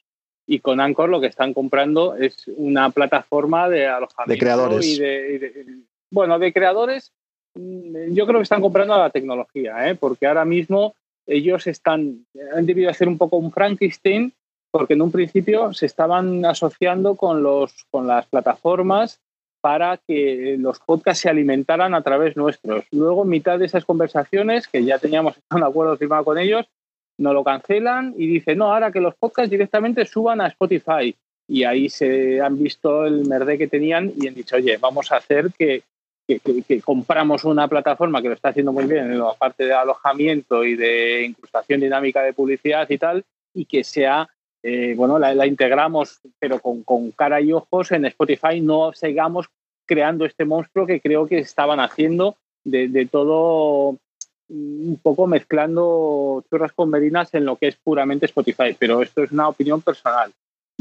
y con Anchor lo que están comprando es una plataforma de alojamiento. De creadores. Y de, bueno, de creadores Mm, yo creo que están comprando la tecnología, ¿eh? porque ahora mismo ellos están, han debido hacer un poco un Frankenstein, porque en un principio se estaban asociando con, los, con las plataformas para que los podcasts se alimentaran a través nuestros. Luego, mitad de esas conversaciones, que ya teníamos un acuerdo firmado con ellos, nos lo cancelan y dicen, no, ahora que los podcasts directamente suban a Spotify. Y ahí se han visto el merde que tenían y han dicho, oye, vamos a hacer que, que, compramos una plataforma que lo está haciendo muy bien en la parte de alojamiento y de incrustación dinámica de publicidad y tal, y que sea, eh, bueno, la, integramos, pero con, cara y ojos en Spotify, no sigamos creando este monstruo que creo que estaban haciendo de, todo un poco mezclando churras con merinas en lo que es puramente Spotify, pero esto es una opinión personal.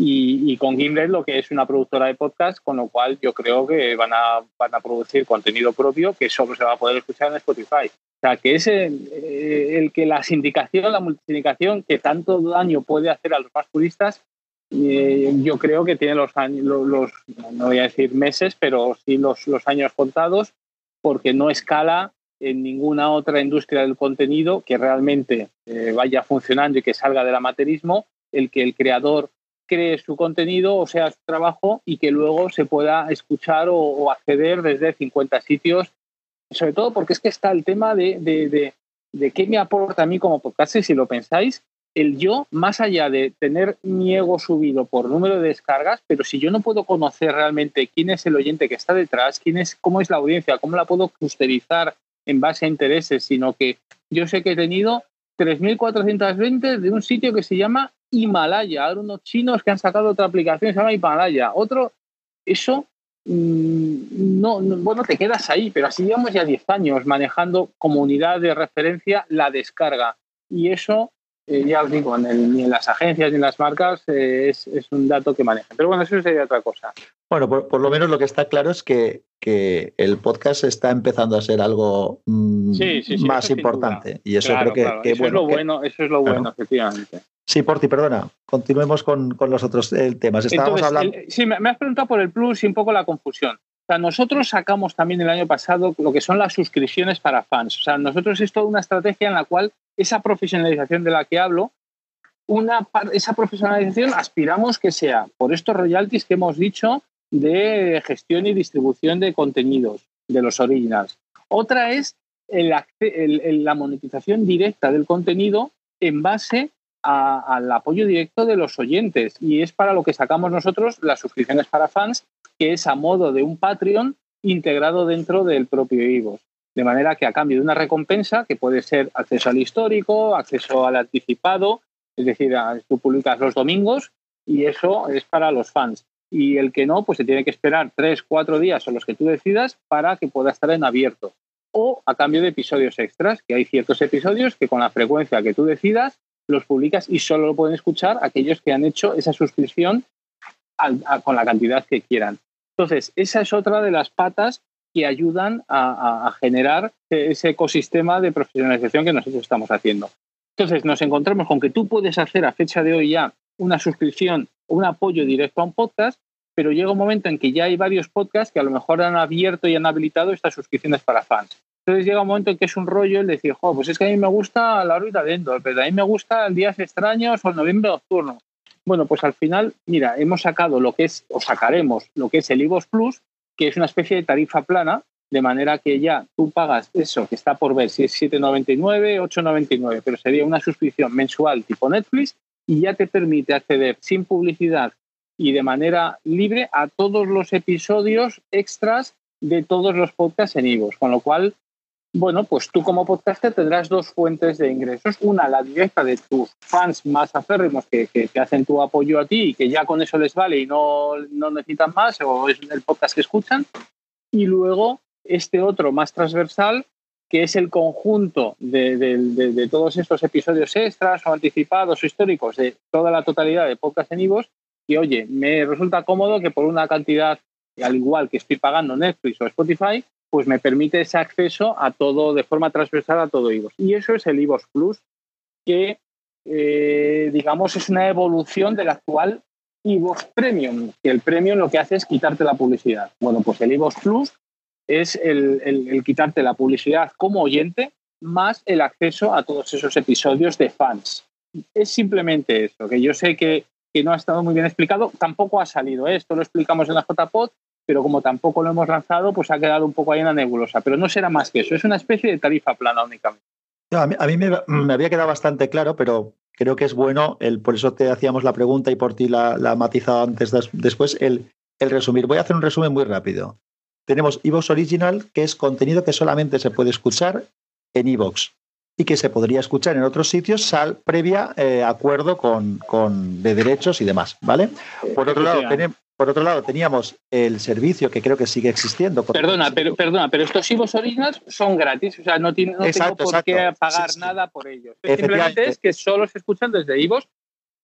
Y, con Gimlet lo que es una productora de podcast, con lo cual yo creo que van a, van a producir contenido propio que solo se va a poder escuchar en Spotify. O sea, que es eh, el, que la sindicación, la multisindicación, que tanto daño puede hacer a los más puristas, eh, yo creo que tiene los años, los, no voy a decir meses, pero sí los, los años contados, porque no escala en ninguna otra industria del contenido que realmente eh, vaya funcionando y que salga del amateurismo, el que el creador cree su contenido o sea su trabajo y que luego se pueda escuchar o, acceder desde 50 sitios, sobre todo porque es que está el tema de, de, de, qué me aporta a mí como podcast, si lo pensáis, el yo, más allá de tener mi ego subido por número de descargas, pero si yo no puedo conocer realmente quién es el oyente que está detrás, quién es, cómo es la audiencia, cómo la puedo clusterizar en base a intereses, sino que yo sé que he tenido 3.420 de un sitio que se llama Himalaya. Ahora unos chinos que han sacado otra aplicación se llama Himalaya. Otro, eso, mm, no, bueno, te quedas ahí, pero así llevamos ya 10 años manejando como unidad de referencia la descarga. Y eso, ya os digo, ni en las agencias ni en las marcas eh, es, un dato que manejan. Pero bueno, eso sería otra cosa. Bueno, por, lo menos lo que está claro es que, que, el podcast está empezando a ser algo mm, más importante. Y eso creo que, eso, es lo bueno, eso es lo bueno, efectivamente. Sí, Porti, perdona. Continuemos con, los otros eh, temas. Estábamos hablando. sí, me, has preguntado por el plus y un poco la confusión. O sea, nosotros sacamos también el año pasado lo que son las suscripciones para fans. O sea, nosotros es toda una estrategia en la cual esa profesionalización de la que hablo, esa profesionalización aspiramos que sea por estos royalties que hemos dicho de gestión y distribución de contenidos de los originals. Otra es la monetización directa del contenido en base al apoyo directo de los oyentes y es para lo que sacamos nosotros las suscripciones para fans, que es a modo de un Patreon integrado dentro del propio Ivo. De manera que a cambio de una recompensa, que puede ser acceso al histórico, acceso al anticipado, es decir, tú publicas los domingos y eso es para los fans. Y el que no, pues se tiene que esperar tres, cuatro días o los que tú decidas para que pueda estar en abierto. O a cambio de episodios extras, que hay ciertos episodios que con la frecuencia que tú decidas los publicas y solo lo pueden escuchar aquellos que han hecho esa suscripción con la cantidad que quieran. Entonces, esa es otra de las patas que ayudan a, generar ese ecosistema de profesionalización que nosotros estamos haciendo. Entonces, nos encontramos con que tú puedes hacer a fecha de hoy ya una suscripción o un apoyo directo a un podcast, pero llega un momento en que ya hay varios podcasts que a lo mejor han abierto y han habilitado estas suscripciones para fans. Entonces llega un momento en que es un rollo el decir, jo, pues es que a mí me gusta la órbita de Endor, pero a mí me gusta el Días Extraños o el Noviembre Nocturno. Bueno, pues al final, mira, hemos sacado lo que es, o sacaremos lo que es el IVOS Plus, que es una especie de tarifa plana, de manera que ya tú pagas eso, que está por ver si es 7,99, 8,99, pero sería una suscripción mensual tipo Netflix, y ya te permite acceder sin publicidad y de manera libre a todos los episodios extras de todos los podcasts en Ivos, con lo cual bueno, pues tú como podcaster tendrás dos fuentes de ingresos. Una, la directa de tus fans más aférrimos que, que, hacen tu apoyo a ti y que ya con eso les vale y no, no necesitan más o es el podcast que escuchan. Y luego este otro más transversal, que es el conjunto de, de, todos estos episodios extras o anticipados o históricos de toda la totalidad de podcast en Ivos. Y oye, me resulta cómodo que por una cantidad, al igual que estoy pagando Netflix o Spotify, pues me permite ese acceso a todo de forma transversal a todo IVOS. Y eso es el IVOS Plus, que eh, digamos es una evolución del actual IVOS Premium, que el Premium lo que hace es quitarte la publicidad. Bueno, pues el IVOS Plus es el, quitarte la publicidad como oyente más el acceso a todos esos episodios de fans. Es simplemente eso, que yo sé que, que no ha estado muy bien explicado, tampoco ha salido esto, lo explicamos en la JPod, pero como tampoco lo hemos lanzado, pues ha quedado un poco ahí en la nebulosa. Pero no será más que eso, es una especie de tarifa plana únicamente. a mí, me, había quedado bastante claro, pero creo que es bueno, el, por eso te hacíamos la pregunta y por ti la, la matizado antes, después, el, el resumir. Voy a hacer un resumen muy rápido. Tenemos Evox Original, que es contenido que solamente se puede escuchar en Evox y que se podría escuchar en otros sitios sal previa eh, acuerdo con, con, de derechos y demás, ¿vale? Por otro lado, tenemos, por otro lado, teníamos el servicio que creo que sigue existiendo. Perdona, pero, perdona, pero estos IVOs originals son gratis, o sea, no, tiene, no tengo por qué pagar nada por ellos. Simplemente es que solo se escuchan desde IVOs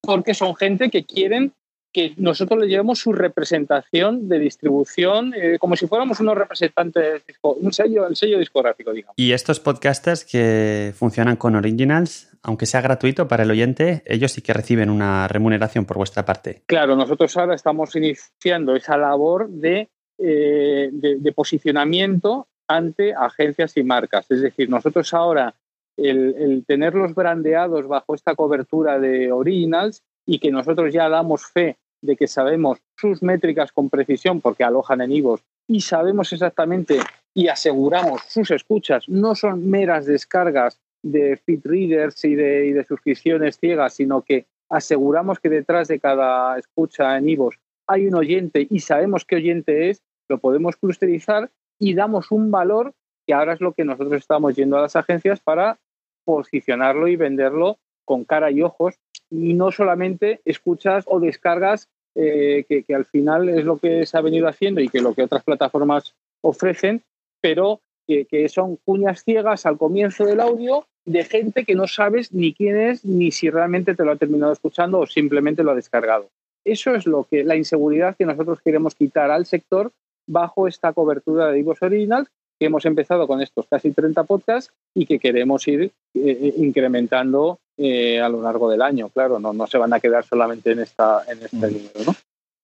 porque son gente que quieren que nosotros le llevemos su representación de distribución eh, como si fuéramos unos representantes, un sello, el sello discográfico, digamos. Y estos podcasters que funcionan con Originals, aunque sea gratuito para el oyente, ellos sí que reciben una remuneración por vuestra parte. Claro, nosotros ahora estamos iniciando esa labor de, eh, de, posicionamiento ante agencias y marcas. Es decir, nosotros ahora el, el tenerlos brandeados bajo esta cobertura de Originals y que nosotros ya damos fe de que sabemos sus métricas con precisión porque alojan en IVOS y sabemos exactamente y aseguramos sus escuchas, no son meras descargas de feed readers y de, y de suscripciones ciegas, sino que aseguramos que detrás de cada escucha en IVOS hay un oyente y sabemos qué oyente es, lo podemos clusterizar y damos un valor que ahora es lo que nosotros estamos yendo a las agencias para posicionarlo y venderlo con cara y ojos y no solamente escuchas o descargas eh, que, al final es lo que se ha venido haciendo y que lo que otras plataformas ofrecen, pero que, son cuñas ciegas al comienzo del audio de gente que no sabes ni quién es ni si realmente te lo ha terminado escuchando o simplemente lo ha descargado. Eso es lo que la inseguridad que nosotros queremos quitar al sector bajo esta cobertura de Divos Originals que hemos empezado con estos casi 30 podcasts y que queremos ir eh, eh, incrementando eh, a lo largo del año, claro, no, no se van a quedar solamente en, esta, en este número, ¿no?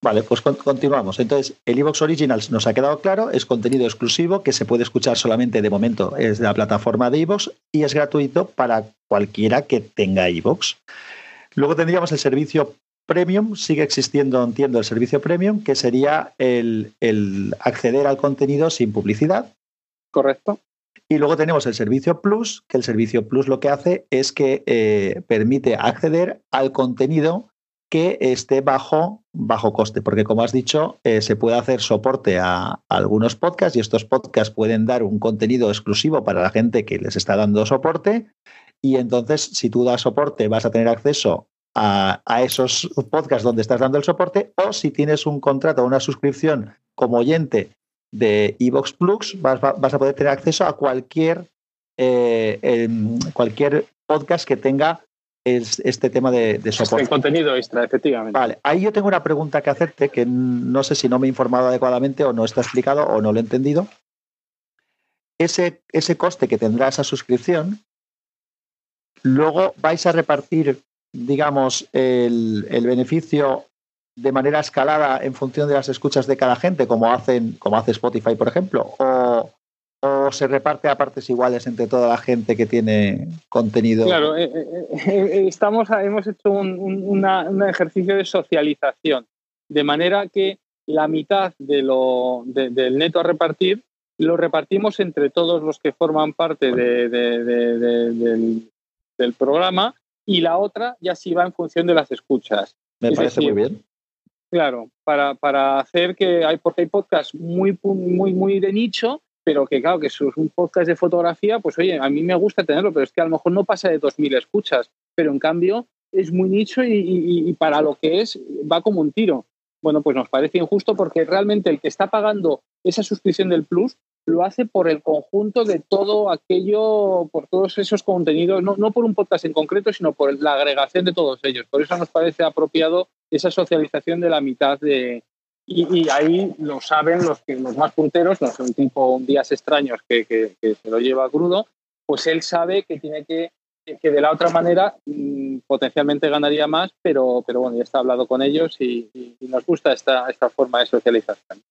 Vale, pues continuamos. Entonces, el Evox Originals nos ha quedado claro, es contenido exclusivo que se puede escuchar solamente de momento es de la plataforma de Evox y es gratuito para cualquiera que tenga Evox. Luego tendríamos el servicio Premium, sigue existiendo, entiendo, el servicio Premium, que sería el, el acceder al contenido sin publicidad. Correcto. Y luego tenemos el servicio Plus, que el servicio Plus lo que hace es que eh, permite acceder al contenido que esté bajo, bajo coste, porque como has dicho, eh, se puede hacer soporte a, algunos podcasts y estos podcasts pueden dar un contenido exclusivo para la gente que les está dando soporte. Y entonces si tú das soporte vas a tener acceso a, a esos podcasts donde estás dando el soporte o si tienes un contrato o una suscripción como oyente de Evox Plus vas, vas, a poder tener acceso a cualquier, eh, cualquier podcast que tenga este tema de, de soporte. contenido extra, efectivamente. Vale, ahí yo tengo una pregunta que hacerte que no sé si no me he informado adecuadamente o no está explicado o no lo he entendido. Ese, ese coste que tendrá esa suscripción, luego vais a repartir, digamos, el, el beneficio de manera escalada en función de las escuchas de cada gente, como hacen, como hace Spotify, por ejemplo, o, se reparte a partes iguales entre toda la gente que tiene contenido. Claro, eh, eh, eh, estamos, hemos hecho un, ejercicio de socialización, de manera que la mitad de lo, del neto a repartir lo repartimos entre todos los que forman parte del, del programa y la otra ya sí va en función de las escuchas. Me parece muy bien. Claro, para, para hacer que hay, porque hay podcasts muy, muy, muy de nicho, pero que claro, que es un podcast de fotografía, pues oye, a mí me gusta tenerlo, pero es que a lo mejor no pasa de 2.000 escuchas, pero en cambio es muy nicho y, para lo que es va como un tiro. Bueno, pues nos parece injusto porque realmente el que está pagando esa suscripción del Plus lo hace por el conjunto de todo aquello, por todos esos contenidos, no, no por un podcast en concreto, sino por la agregación de todos ellos. Por eso nos parece apropiado esa socialización de la mitad de... Y, ahí lo saben los, que, los más punteros, no son tipo un días extraños que, que, se lo lleva crudo, pues él sabe que tiene que, que de la otra manera mm, potencialmente ganaría más, pero, pero bueno, ya está hablado con ellos y, y nos gusta esta, esta forma de socialización.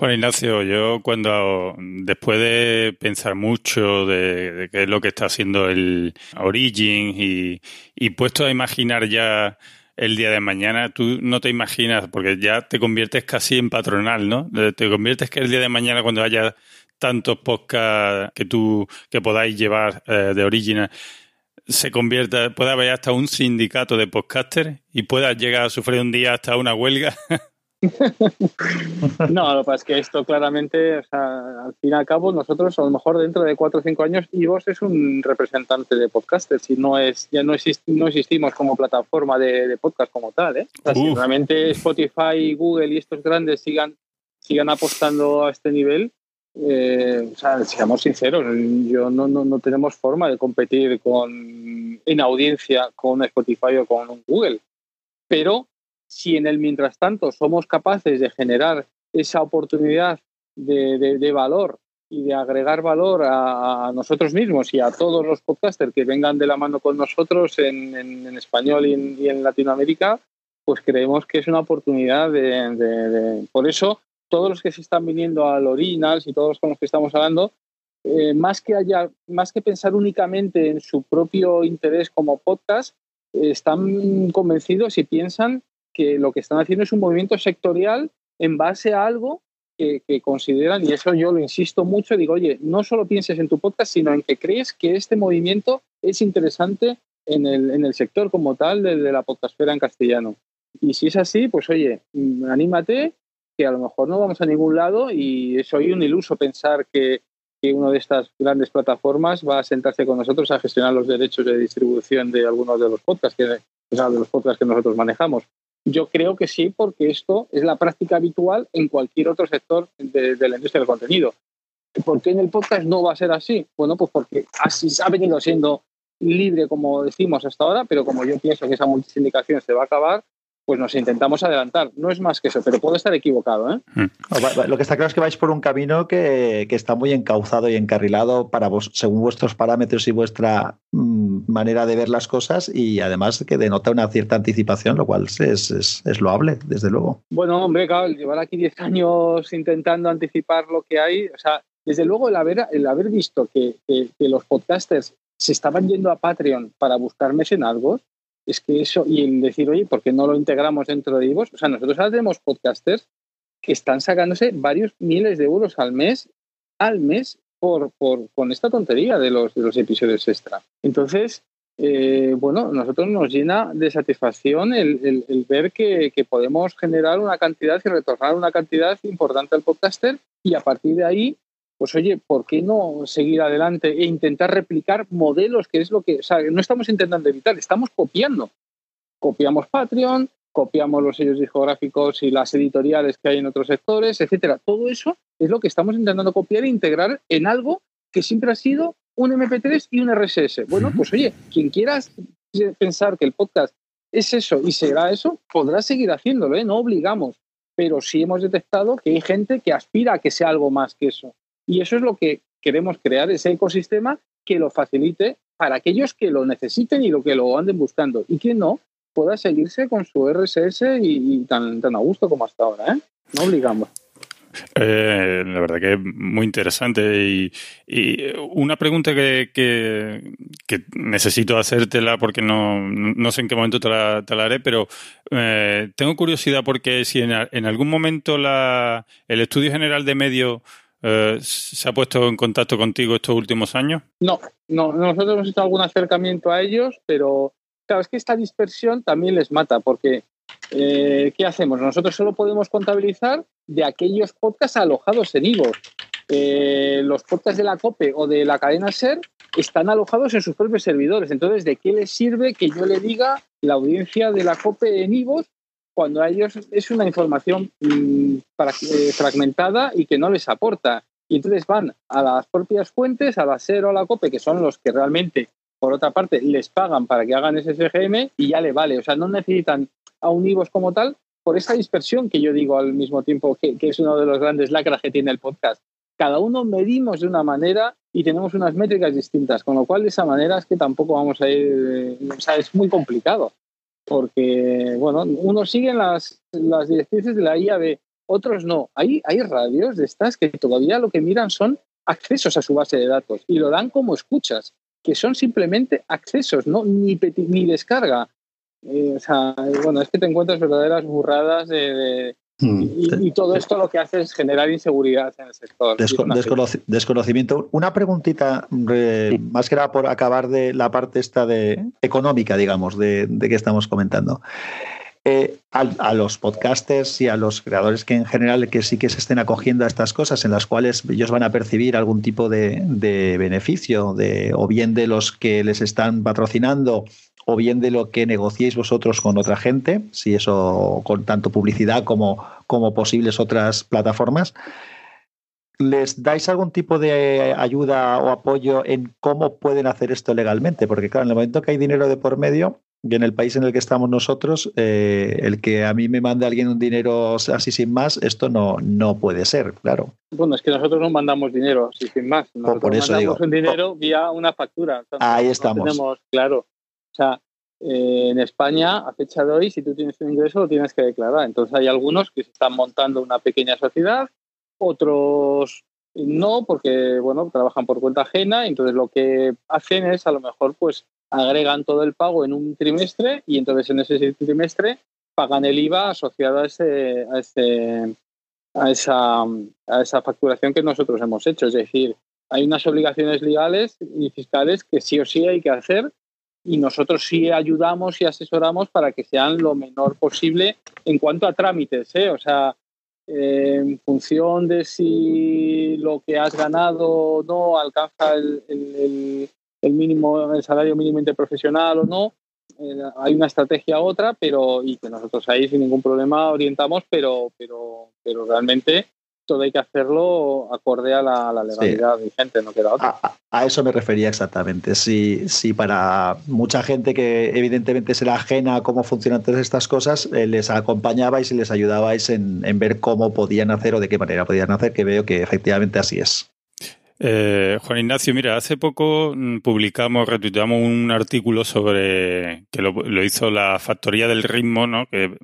Juan Ignacio, yo cuando después de pensar mucho de, qué es lo que está haciendo el Origin y, puesto a imaginar ya el día de mañana, tú no te imaginas, porque ya te conviertes casi en patronal, ¿no? Te conviertes que el día de mañana cuando haya tantos podcasts que tú que podáis llevar eh, de Origin se convierta, pueda haber hasta un sindicato de podcasters y puedas llegar a sufrir un día hasta una huelga. no, lo que pasa es que esto claramente, o sea, al fin y al cabo, nosotros a lo mejor dentro de cuatro o cinco años, vos es un representante de podcasters y no es, ya no, no existimos como plataforma de, podcast como tal, ¿eh? si realmente Spotify, Google y estos grandes sigan, sigan apostando a este nivel, eh, o sea, seamos sinceros, yo no, no, no, tenemos forma de competir con en audiencia con Spotify o con Google. Pero si en el mientras tanto somos capaces de generar esa oportunidad de, valor y de agregar valor a, nosotros mismos y a todos los podcasters que vengan de la mano con nosotros en, español y en, Latinoamérica, pues creemos que es una oportunidad de, Por eso, todos los que se están viniendo al Originals y todos con los que estamos hablando, eh, más, que haya, más que pensar únicamente en su propio interés como podcast, están convencidos y piensan que lo que están haciendo es un movimiento sectorial en base a algo que, consideran, y eso yo lo insisto mucho, digo, oye, no solo pienses en tu podcast, sino en que crees que este movimiento es interesante en el, en el sector como tal de, la podcastfera en castellano. Y si es así, pues oye, mm, anímate, que a lo mejor no vamos a ningún lado y soy un iluso pensar que, que una de estas grandes plataformas va a sentarse con nosotros a gestionar los derechos de distribución de algunos de los podcasts que, de los podcasts que nosotros manejamos. Yo creo que sí, porque esto es la práctica habitual en cualquier otro sector de, la industria del contenido. ¿Por qué en el podcast no va a ser así? Bueno, pues porque así ha venido siendo libre, como decimos hasta ahora, pero como yo pienso que esa multisindicación se va a acabar, pues nos intentamos adelantar. No es más que eso, pero puedo estar equivocado. ¿eh? Mm. Lo que está claro es que vais por un camino que, está muy encauzado y encarrilado para vos, según vuestros parámetros y vuestra mm, manera de ver las cosas y además que denota una cierta anticipación, lo cual es, es, loable, desde luego. Bueno, hombre, claro, llevar aquí 10 años intentando anticipar lo que hay, o sea, desde luego el haber, el haber visto que, que los podcasters se estaban yendo a Patreon para buscar mecenazgos, es que eso, y el decir, oye, ¿por qué no lo integramos dentro de Ivos? O sea, nosotros ahora podcasters que están sacándose varios miles de euros al mes, al mes, por, por con esta tontería de los, de los episodios extra. Entonces, eh, bueno, nosotros nos llena de satisfacción el, el, ver que, que, podemos generar una cantidad y retornar una cantidad importante al podcaster y a partir de ahí pues oye, ¿por qué no seguir adelante e intentar replicar modelos, que es lo que, o sea, no estamos intentando evitar, estamos copiando. Copiamos Patreon, copiamos los sellos discográficos y las editoriales que hay en otros sectores, etcétera. Todo eso es lo que estamos intentando copiar e integrar en algo que siempre ha sido un MP3 y un RSS. Bueno, pues oye, quien quiera pensar que el podcast es eso y será eso, podrá seguir haciéndolo, ¿eh? no obligamos. Pero sí hemos detectado que hay gente que aspira a que sea algo más que eso. Y eso es lo que queremos crear, ese ecosistema que lo facilite para aquellos que lo necesiten y lo que lo anden buscando. Y que no pueda seguirse con su RSS y, tan, tan a gusto como hasta ahora. ¿eh? No obligamos. Eh, la verdad que es muy interesante y, una pregunta que, que, necesito hacértela porque no, no, sé en qué momento te la, te la haré, pero eh, tengo curiosidad porque si en, en algún momento la, el Estudio General de Medios eh, se ha puesto en contacto contigo estos últimos años? No, no, nosotros hemos hecho algún acercamiento a ellos, pero claro, es que esta dispersión también les mata, porque eh, ¿qué hacemos? Nosotros solo podemos contabilizar de aquellos podcasts alojados en Ivo. Eh, los podcasts de la COPE o de la cadena SER están alojados en sus propios servidores. Entonces, ¿de qué les sirve que yo le diga la audiencia de la COPE en Ivo cuando a ellos es una información mm, eh, fragmentada y que no les aporta? Y entonces van a las propias fuentes, a la SER o a la COPE, que son los que realmente, por otra parte, les pagan para que hagan ese SGM y ya le vale. O sea, no necesitan a un IVOS como tal por esa dispersión que yo digo al mismo tiempo que, es uno de los grandes lacras que tiene el podcast. Cada uno medimos de una manera y tenemos unas métricas distintas, con lo cual de esa manera es que tampoco vamos a ir, o sea, es muy complicado, porque, bueno, unos siguen las, las directrices de la IAB, otros no. Hay, hay radios de estas que todavía lo que miran son accesos a su base de datos y lo dan como escuchas, que son simplemente accesos, no ni, ni descarga. Eh, o sea, bueno, es que te encuentras verdaderas burradas de, hmm. y, todo esto lo que hace es generar inseguridad en el sector. desconocimiento. Una preguntita, más que nada por acabar de la parte esta de económica, digamos, de, que estamos comentando. Eh, a, los podcasters y a los creadores que en general que sí que se estén acogiendo a estas cosas en las cuales ellos van a percibir algún tipo de, de beneficio de, o bien de los que les están patrocinando o bien de lo que negociéis vosotros con otra gente, si eso con tanto publicidad como, como posibles otras plataformas. ¿Les dais algún tipo de ayuda o apoyo en cómo pueden hacer esto legalmente? Porque claro, en el momento que hay dinero de por medio, y en el país en el que estamos nosotros, eh, el que a mí me mande alguien un dinero así sin más, esto no, no puede ser, claro. Bueno, es que nosotros no mandamos dinero así sin más. Nosotros por eso mandamos un dinero vía una factura. Ahí estamos. tenemos, claro, o sea, eh, en España, a fecha de hoy, si tú tienes un ingreso, lo tienes que declarar. Entonces hay algunos que se están montando una pequeña sociedad, otros no, porque bueno, trabajan por cuenta ajena, entonces lo que hacen es a lo mejor pues agregan todo el pago en un trimestre y entonces en ese trimestre pagan el IVA asociado a ese, a ese a esa, a esa facturación que nosotros hemos hecho. Es decir, hay unas obligaciones legales y fiscales que sí o sí hay que hacer y nosotros sí ayudamos y asesoramos para que sean lo menor posible en cuanto a trámites, ¿eh? o sea, en función de si lo que has ganado no alcanza el, el, mínimo, el salario mínimo interprofesional o no, eh, hay una estrategia otra, pero y que nosotros ahí sin ningún problema orientamos, pero, pero, pero realmente todo hay que hacerlo acorde a la, legalidad vigente, no queda otra. A, eso me refería exactamente. Si, si para mucha gente que evidentemente será ajena a cómo funcionan todas estas cosas, eh, les acompañabais y les ayudabais en, ver cómo podían hacer o de qué manera podían hacer, que veo que efectivamente así es. Eh, Juan Ignacio, mira, hace poco mm, publicamos, retuiteamos un artículo sobre que lo, hizo la Factoría del Ritmo, ¿no? que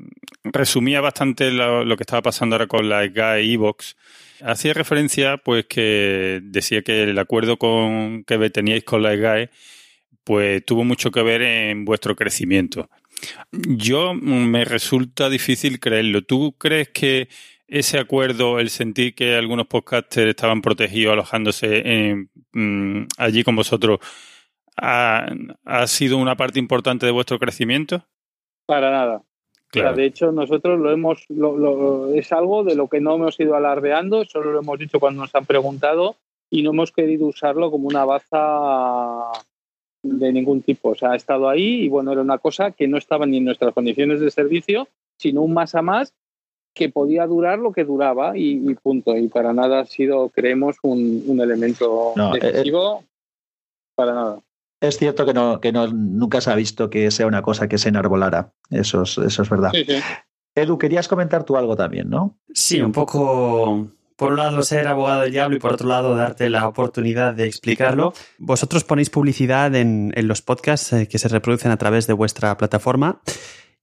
resumía bastante lo, que estaba pasando ahora con la SGAE Evox. Hacía referencia, pues, que decía que el acuerdo con que teníais con la SGAE, pues, tuvo mucho que ver en vuestro crecimiento. Yo mm, me resulta difícil creerlo. ¿Tú crees que ese acuerdo, el sentir que algunos podcasters estaban protegidos alojándose mm, allí con vosotros, ha, sido una parte importante de vuestro crecimiento? Para nada. de hecho, nosotros lo hemos, es algo de lo que no hemos ido alardeando, solo lo hemos dicho cuando nos han preguntado y no hemos querido usarlo como una baza de ningún tipo. O sea, ha estado ahí y bueno, era una cosa que no estaba ni en nuestras condiciones de servicio, sino un más a más que podía durar lo que duraba y, punto. Y para nada ha sido, creemos, un, elemento no, eh, decisivo. para nada. Es cierto que, no, que no, nunca se ha visto que sea una cosa que se enarbolara. Eso es, eso es verdad. Edu, querías comentar tú algo también, ¿no? Sí, un poco por un lado ser abogado del diablo y por otro lado darte la oportunidad de explicarlo. Vosotros ponéis publicidad en, en los podcasts eh, que se reproducen a través de vuestra plataforma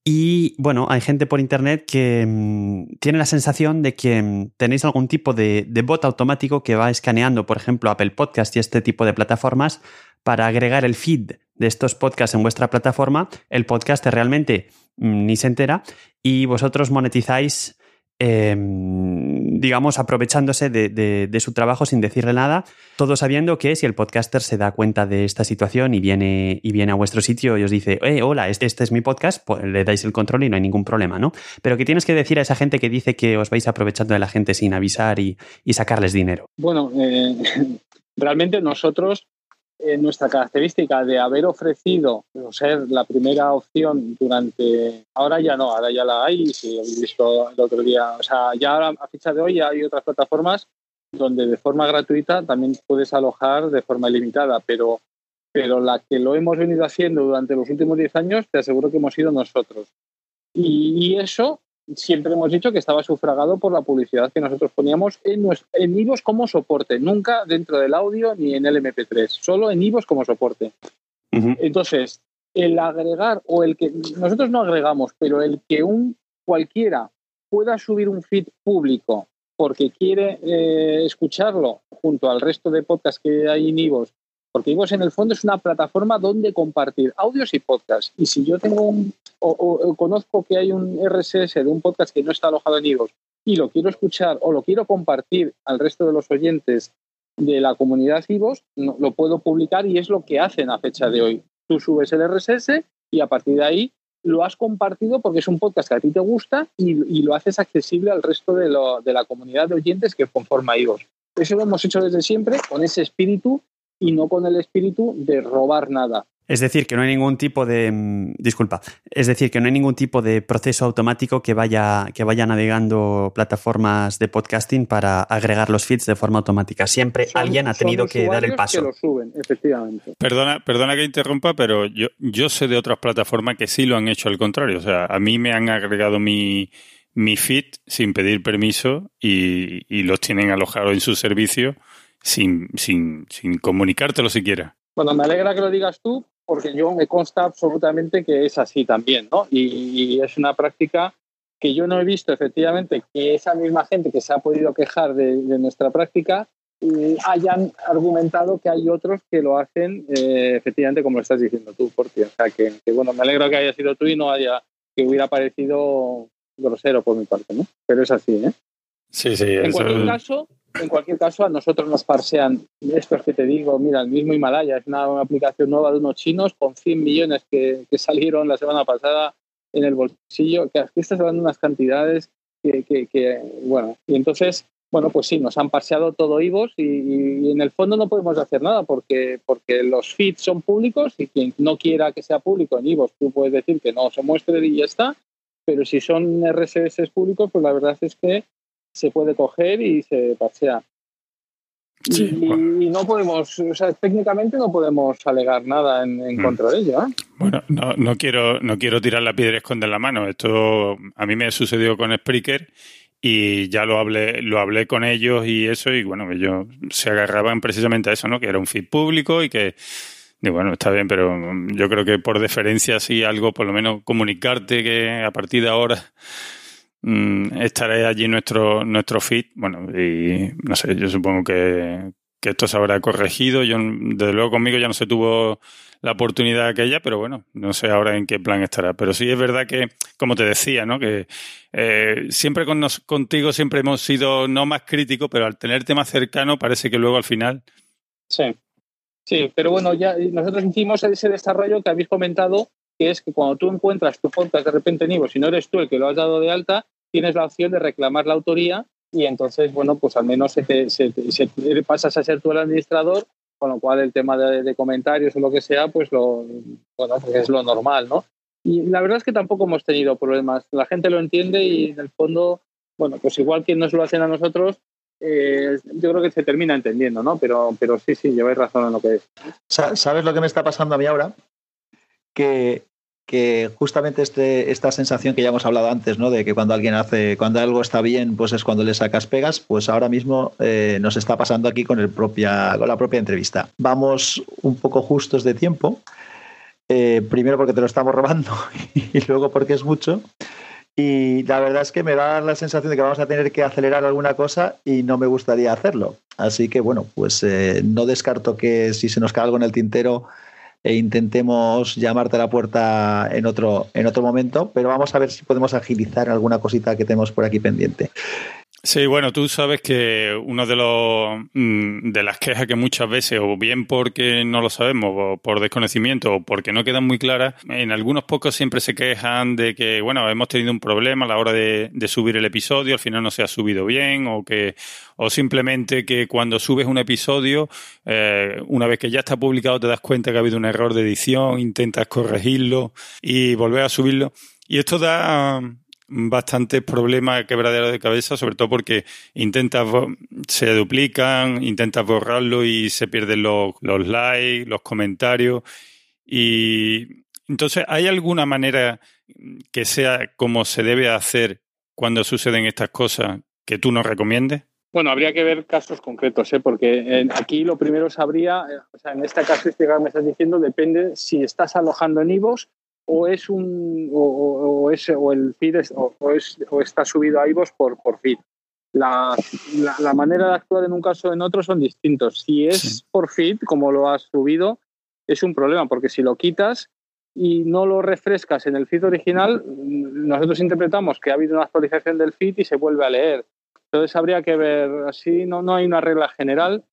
y bueno, hay gente por internet que mm, tiene la sensación de que mm, tenéis algún tipo de, bot automático que va escaneando, por ejemplo, Apple Podcast y este tipo de plataformas para agregar el feed de estos podcasts en vuestra plataforma. El podcast realmente mm, ni se entera y vosotros monetizáis em, digamos, aprovechándose de, su trabajo sin decirle nada, todo sabiendo que si el podcaster se da cuenta de esta situación y viene, y viene a vuestro sitio y os dice, eh, hola, este, este, es mi podcast, pues le dais el control y no hay ningún problema, ¿no? Pero ¿qué tienes que decir a esa gente que dice que os vais aprovechando de la gente sin avisar y, sacarles dinero? Bueno, eh, realmente nosotros nuestra característica de haber ofrecido o ser la primera opción durante ahora ya no ahora ya la hay si habéis visto el otro día o sea ya a fecha de hoy hay otras plataformas donde de forma gratuita también puedes alojar de forma ilimitada pero pero la que lo hemos venido haciendo durante los últimos 10 años te aseguro que hemos sido nosotros. Y eso siempre hemos dicho que estaba sufragado por la publicidad que nosotros poníamos en, en IVOS como soporte, nunca dentro del audio ni en el MP3, solo en IVOS como soporte. Entonces, el agregar o el que nosotros no agregamos, pero el que un cualquiera pueda subir un feed público porque quiere eh, escucharlo junto al resto de podcasts que hay en IVOS porque Ivos en el fondo es una plataforma donde compartir audios y podcasts. Y si yo tengo un, o, conozco que hay un RSS de un podcast que no está alojado en Ivos y lo quiero escuchar o lo quiero compartir al resto de los oyentes de la comunidad Ivos, lo puedo publicar y es lo que hacen a fecha de hoy. Tú subes el RSS y a partir de ahí lo has compartido porque es un podcast que a ti te gusta y, lo haces accesible al resto de, la comunidad de oyentes que conforma Ivos. Eso lo hemos hecho desde siempre con ese espíritu y no con el espíritu de robar nada. Es decir, que no hay ningún tipo de. Mm, disculpa. Es decir, que no hay ningún tipo de proceso automático que vaya, que vaya navegando plataformas de podcasting para agregar los feeds de forma automática. Siempre alguien ha tenido que dar el paso. Que lo suben, efectivamente. Perdona, perdona que interrumpa, pero yo, yo sé de otras plataformas que sí lo han hecho al contrario. O sea, a mí me han agregado mi, mi feed sin pedir permiso y, y los tienen alojados en su servicio sin, sin, sin comunicártelo siquiera. Bueno, me alegra que lo digas tú, porque yo me consta absolutamente que es así también, ¿no? Y, es una práctica que yo no he visto efectivamente que esa misma gente que se ha podido quejar de, nuestra práctica hayan argumentado que hay otros que lo hacen eh, efectivamente como lo estás diciendo tú, porque o sea que, bueno, me alegro que haya sido tú y no haya que hubiera parecido grosero por mi parte, ¿no? Pero es así, ¿eh? Sí, sí. En cualquier caso, en cualquier caso, a nosotros nos parsean estos que te digo, mira, el mismo Himalaya es una, aplicación nueva de unos chinos con 100 millones que, salieron la semana pasada en el bolsillo, que aquí estás hablando de unas cantidades que, bueno, y entonces, bueno, pues sí, nos han parseado todo IVOS y, y, en el fondo no podemos hacer nada porque, porque los feeds son públicos y quien no quiera que sea público en IVOS, tú puedes decir que no se muestre y ya está, pero si son RSS públicos, pues la verdad es que se puede coger y se pasea. y, no podemos, o sea, técnicamente no podemos alegar nada en, mm. contra de ello. ¿eh? Bueno, no, no, quiero, no quiero tirar la piedra y esconder la mano. Esto a mí me sucedió con Spreaker y ya lo hablé, lo hablé con ellos y eso, y bueno, ellos se agarraban precisamente a eso, ¿no? Que era un feed público y que, y bueno, está bien, pero yo creo que por deferencia sí algo, por lo menos comunicarte que a partir de ahora Mm, estaré allí nuestro, nuestro feed. Bueno, y no sé, yo supongo que, esto se habrá corregido. Yo, desde luego, conmigo ya no se tuvo la oportunidad aquella, pero bueno, no sé ahora en qué plan estará. Pero sí es verdad que, como te decía, ¿no? Que eh, siempre con contigo siempre hemos sido no más críticos, pero al tenerte más cercano parece que luego al final. Sí. Sí, pero bueno, ya nosotros hicimos ese desarrollo que habéis comentado, que es que cuando tú encuentras tu podcast de repente en Ivo, si no eres tú el que lo has dado de alta, tienes la opción de reclamar la autoría y entonces, bueno, pues al menos se pasas a ser tú el administrador, con lo cual el tema de, comentarios o lo que sea, pues lo, bueno, pues es lo normal, ¿no? Y la verdad es que tampoco hemos tenido problemas. La gente lo entiende y en el fondo, bueno, pues igual que nos lo hacen a nosotros, eh, yo creo que se termina entendiendo, ¿no? Pero, pero sí, sí, lleváis razón en lo que es. ¿Sabes lo que me está pasando a mí ahora? Que que justamente este, esta sensación que ya hemos hablado antes, ¿no? De que cuando alguien hace, cuando algo está bien, pues es cuando le sacas pegas, pues ahora mismo eh, nos está pasando aquí con, el propia, con la propia entrevista. Vamos un poco justos de tiempo. Eh, primero porque te lo estamos robando y luego porque es mucho. Y la verdad es que me da la sensación de que vamos a tener que acelerar alguna cosa y no me gustaría hacerlo. Así que bueno, pues eh, no descarto que si se nos cae algo en el tintero e intentemos llamarte a la puerta en otro, en otro momento, pero vamos a ver si podemos agilizar alguna cosita que tenemos por aquí pendiente. Sí, bueno, tú sabes que uno de los mm, de las quejas que muchas veces, o bien porque no lo sabemos, o por desconocimiento, o porque no quedan muy claras, en algunos pocos siempre se quejan de que, bueno, hemos tenido un problema a la hora de, subir el episodio, al final no se ha subido bien, o que, o simplemente que cuando subes un episodio, eh, una vez que ya está publicado, te das cuenta que ha habido un error de edición, intentas corregirlo y volver a subirlo. Y esto da bastantes problemas, quebradero de cabeza, sobre todo porque intentas, se duplican, intentas borrarlo y se pierden los, los likes, los comentarios. Y entonces, ¿hay alguna manera que sea como se debe hacer cuando suceden estas cosas que tú nos recomiendes? Bueno, habría que ver casos concretos, ¿eh? porque aquí lo primero sabría, eh, o sea, en esta casuística que me estás diciendo, depende si estás alojando en IVOS o es un o, es, o el feed o, es, o está subido a iVoox por, por feed. La, la, manera de actuar en un caso o en otro son distintos. Si es por feed, como lo has subido, es un problema, porque si lo quitas y no lo refrescas en el feed original, nosotros interpretamos que ha habido una actualización del feed y se vuelve a leer. Entonces habría que ver, así no, no hay una regla general,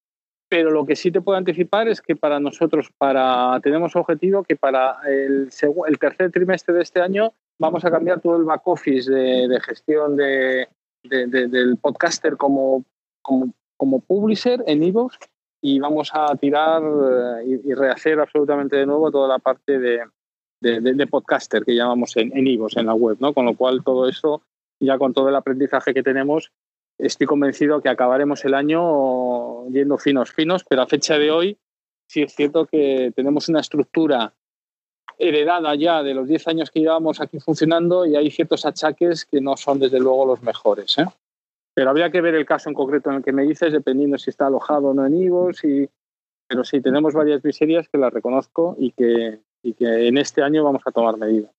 pero lo que sí te puedo anticipar es que para nosotros para, tenemos objetivo que para el, el tercer trimestre de este año vamos a cambiar todo el back office de, gestión de, del podcaster como, como, como publisher en Evox y vamos a tirar eh, y, rehacer absolutamente de nuevo toda la parte de, podcaster que llamamos en, en en la web, ¿no? Con lo cual todo eso, ya con todo el aprendizaje que tenemos, estoy convencido que acabaremos el año yendo finos, finos, pero a fecha de hoy sí es cierto que tenemos una estructura heredada ya de los 10 años que llevamos aquí funcionando y hay ciertos achaques que no son desde luego los mejores. ¿eh? Pero habría que ver el caso en concreto en el que me dices, dependiendo si está alojado o no en IVOS. Y... Pero sí, tenemos varias miserias que las reconozco y que, y que en este año vamos a tomar medidas.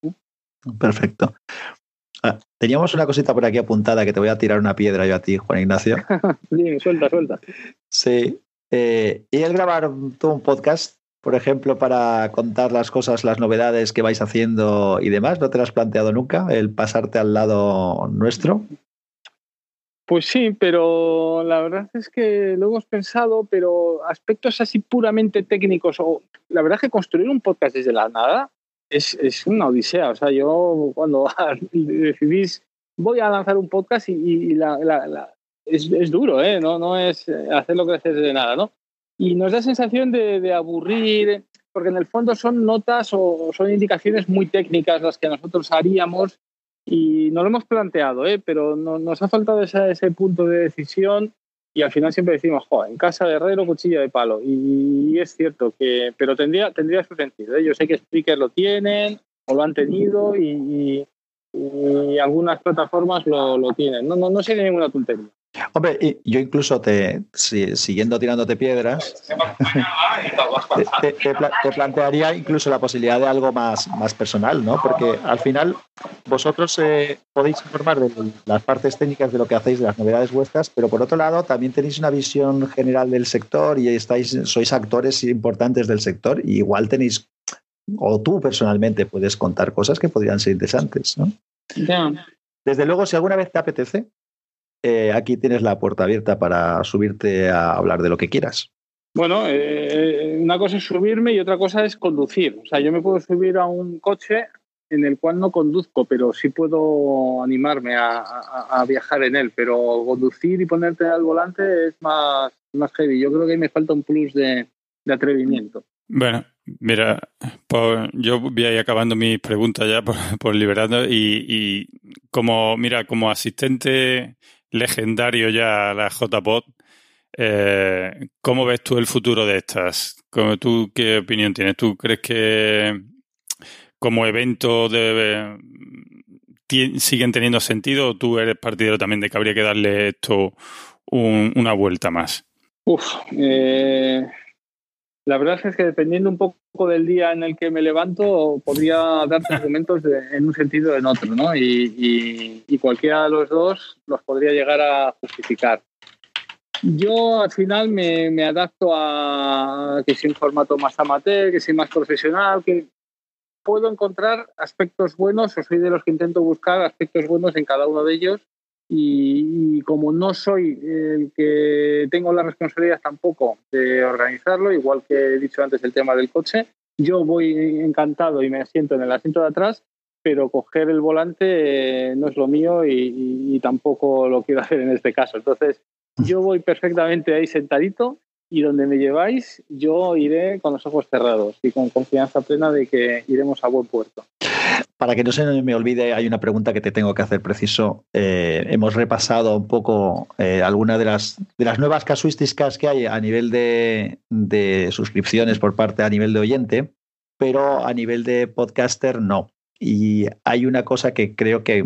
Perfecto. Ah, teníamos una cosita por aquí apuntada que te voy a tirar una piedra yo a ti, Juan Ignacio. Bien, suelta, suelta. Sí. Eh, ¿Y el grabar todo un podcast, por ejemplo, para contar las cosas, las novedades que vais haciendo y demás? ¿No te lo has planteado nunca, el pasarte al lado nuestro? Pues sí, pero la verdad es que lo hemos pensado, pero aspectos así puramente técnicos, o la verdad es que construir un podcast desde la nada es, es, una odisea. O sea, yo cuando decidís, voy a lanzar un podcast y, la, la, es, es, duro, ¿eh? No, no es hacerlo crecer de nada, ¿no? Y nos da sensación de, de, aburrir, porque en el fondo son notas o son indicaciones muy técnicas las que nosotros haríamos y no lo hemos planteado, ¿eh? pero no, nos ha faltado ese, ese punto de decisión y al final siempre decimos, en casa de herrero, cuchilla de palo. Y, es cierto que, pero tendría, tendría su sentido. ¿eh? Yo sé que speakers lo tienen o lo han tenido y, algunas plataformas lo, lo tienen. No, no, no sería ninguna tontería. Hombre, yo incluso te, siguiendo tirándote piedras, te, plantearía incluso la posibilidad de algo más, más personal, ¿no? Porque al final vosotros eh, podéis informar de las partes técnicas de lo que hacéis, de las novedades vuestras, pero por otro lado también tenéis una visión general del sector y estáis, sois actores importantes del sector y igual tenéis, o tú personalmente puedes contar cosas que podrían ser interesantes, ¿no? Desde luego, si alguna vez te apetece, eh, aquí tienes la puerta abierta para subirte a hablar de lo que quieras. Bueno, eh, una cosa es subirme y otra cosa es conducir. O sea, yo me puedo subir a un coche en el cual no conduzco, pero sí puedo animarme a, viajar en él. Pero conducir y ponerte al volante es más, más heavy. Yo creo que ahí me falta un plus de, atrevimiento. Bueno, mira, yo voy a ir acabando mis preguntas ya por, por liberando y, como, mira, como asistente legendario ya la JPod. Eh, ¿Cómo ves tú el futuro de estas? ¿Tú qué opinión tienes? ¿Tú crees que como evento siguen teniendo sentido o tú eres partidario también de que habría que darle esto una vuelta más? Uf, eh, la verdad es que dependiendo un poco del día en el que me levanto, podría darte argumentos en un sentido o en otro, ¿no? Y, cualquiera de los dos los podría llegar a justificar. Yo al final me, adapto a que sea un formato más amateur, que sea más profesional, que puedo encontrar aspectos buenos, o soy de los que intento buscar aspectos buenos en cada uno de ellos y, como no soy el que tengo la responsabilidad tampoco de organizarlo, igual que he dicho antes el tema del coche, yo voy encantado y me siento en el asiento de atrás, pero coger el volante eh, no es lo mío y, tampoco lo quiero hacer en este caso. Entonces, yo voy perfectamente ahí sentadito y donde me lleváis, yo iré con los ojos cerrados y con confianza plena de que iremos a buen puerto. Para que no se me olvide, hay una pregunta que te tengo que hacer preciso. Eh, hemos repasado un poco eh, algunas de las, de las nuevas casuísticas que hay a nivel de, suscripciones por parte a nivel de oyente, pero a nivel de podcaster no. Y hay una cosa que creo que,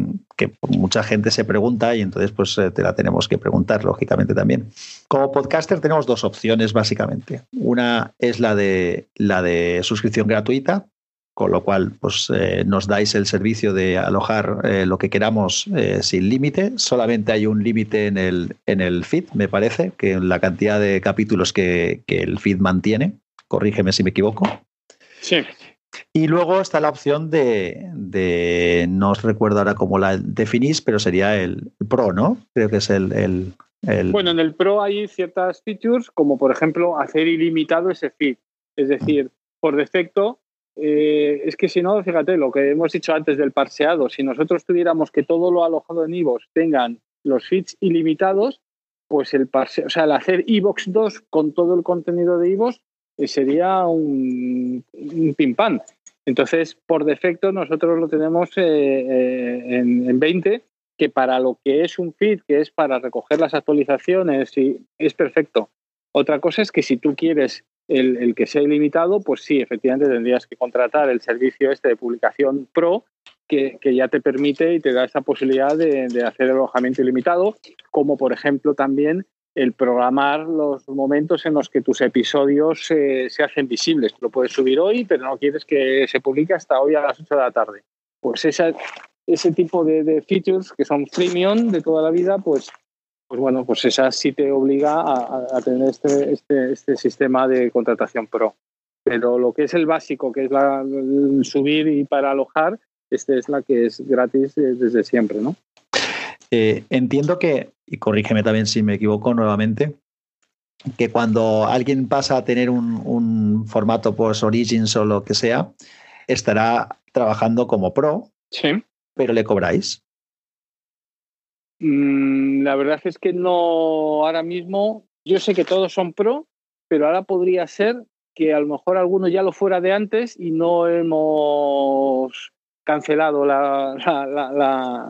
mucha gente se pregunta y entonces pues eh, te la tenemos que preguntar, lógicamente también. Como podcaster tenemos dos opciones básicamente. Una es la de, la de suscripción gratuita, con lo cual pues, eh, nos dais el servicio de alojar eh, lo que queramos eh, sin límite. Solamente hay un límite en el, en el feed, me parece, que en la cantidad de capítulos que, el feed mantiene. Corrígeme si me equivoco. Sí. Y luego está la opción de, de, no os recuerdo ahora cómo la definís, pero sería el Pro, ¿no? Creo que es el, el, el... Bueno, en el Pro hay ciertas features, como por ejemplo hacer ilimitado ese feed. Es decir, por defecto, eh, es que si no, fíjate, lo que hemos dicho antes del parseado, si nosotros tuviéramos que todo lo alojado en iVoox tengan los feeds ilimitados, pues el parse, o sea, el hacer iVoox 2 con todo el contenido de iVoox eh, sería un, un pim. Entonces, por defecto, nosotros lo tenemos eh, en, en 20, que para lo que es un feed, que es para recoger las actualizaciones, y es perfecto. Otra cosa es que si tú quieres el, que sea ilimitado, pues sí, efectivamente tendrías que contratar el servicio este de publicación pro que, ya te permite y te da esa posibilidad de, hacer el alojamiento ilimitado, como por ejemplo también el programar los momentos en los que tus episodios se hacen visibles. Lo puedes subir hoy, pero no quieres que se publique hasta hoy a las 8 de la tarde. Pues esa, ese tipo de, de features que son freemium de toda la vida, pues pues bueno, pues esa sí te obliga a, tener este, este, este, sistema de contratación pro. Pero lo que es el básico, que es la, subir y para alojar, este es la que es gratis desde siempre, ¿no? Eh, entiendo que, y corrígeme también si me equivoco nuevamente, que cuando alguien pasa a tener un, un formato post Origins o lo que sea, estará trabajando como pro, sí. pero le cobráis. Mm, la verdad es que no, ahora mismo, yo sé que todos son pro, pero ahora podría ser que a lo mejor alguno ya lo fuera de antes y no hemos cancelado la,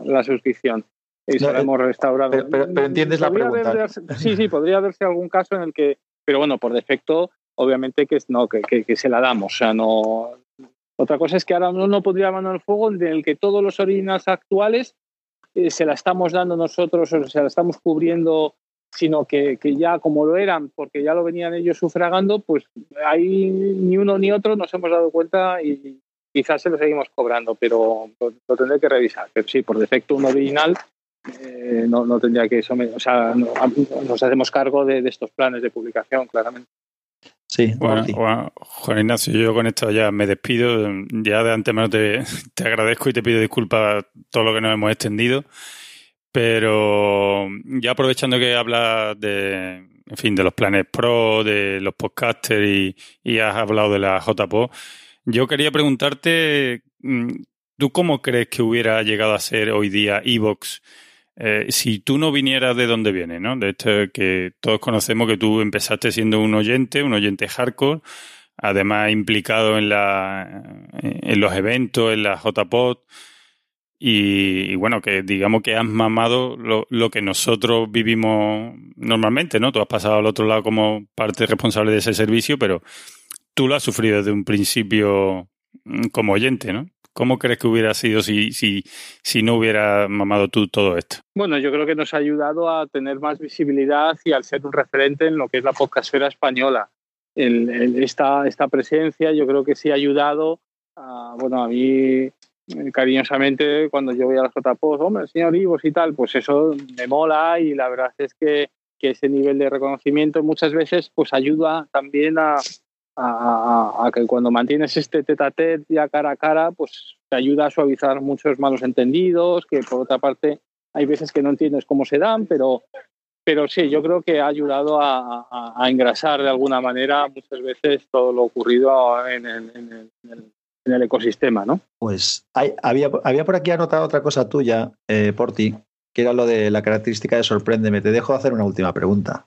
la, suscripción. Y se la eh, hemos restaurado. Pero, entiendes la pregunta. sí, sí, podría haberse algún caso en el que, pero bueno, por defecto, obviamente que no, que, que, se la damos. O sea, no. Otra cosa es que ahora no, no podría mano el fuego en el que todos los originals actuales eh, se la estamos dando nosotros o se la estamos cubriendo, sino que, ya como lo eran, porque ya lo venían ellos sufragando, pues ahí ni uno ni otro nos hemos dado cuenta y quizás se lo seguimos cobrando, pero lo, tendré que revisar. Pero sí, por defecto un original eh, no, no, tendría que eso, o sea, nos hacemos cargo de, estos planes de publicación, claramente. Sí, bueno, Juan Ignacio, yo con esto ya me despido. Ya de antemano te, te agradezco y te pido disculpas todo lo que nos hemos extendido. Pero ya aprovechando que hablas de, en fin, de los planes pro, de los podcasters y, y has hablado de la JPO, yo quería preguntarte, mm, ¿tú cómo crees que hubiera llegado a ser hoy día Evox? Eh, si tú no vinieras de donde viene, ¿no? De esto que todos conocemos que tú empezaste siendo un oyente, un oyente hardcore, además implicado en, la, en los eventos, en la JPod, y, y, bueno, que digamos que has mamado lo, lo, que nosotros vivimos normalmente, ¿no? Tú has pasado al otro lado como parte responsable de ese servicio, pero tú lo has sufrido desde un principio mm, como oyente, ¿no? ¿Cómo crees que hubiera sido si, si, si no hubiera mamado tú todo esto? Bueno, yo creo que nos ha ayudado a tener más visibilidad y al ser un referente en lo que es la podcastfera española. esta, esta presencia yo creo que sí ha ayudado a, bueno, a mí eh, cariñosamente cuando yo voy a las JPOS, hombre, señor Ivos y tal, pues eso me mola y la verdad es que, que ese nivel de reconocimiento muchas veces pues ayuda también a, a, que cuando mantienes este tete a ya cara a cara, pues te ayuda a suavizar muchos malos entendidos, que por otra parte hay veces que no entiendes cómo se dan, pero, pero sí, yo creo que ha ayudado a, engrasar de alguna manera muchas veces todo lo ocurrido en el, ecosistema, ¿no? Pues había, había por aquí anotado otra cosa tuya, eh, por ti, que era lo de la característica de sorpréndeme. Te dejo hacer una última pregunta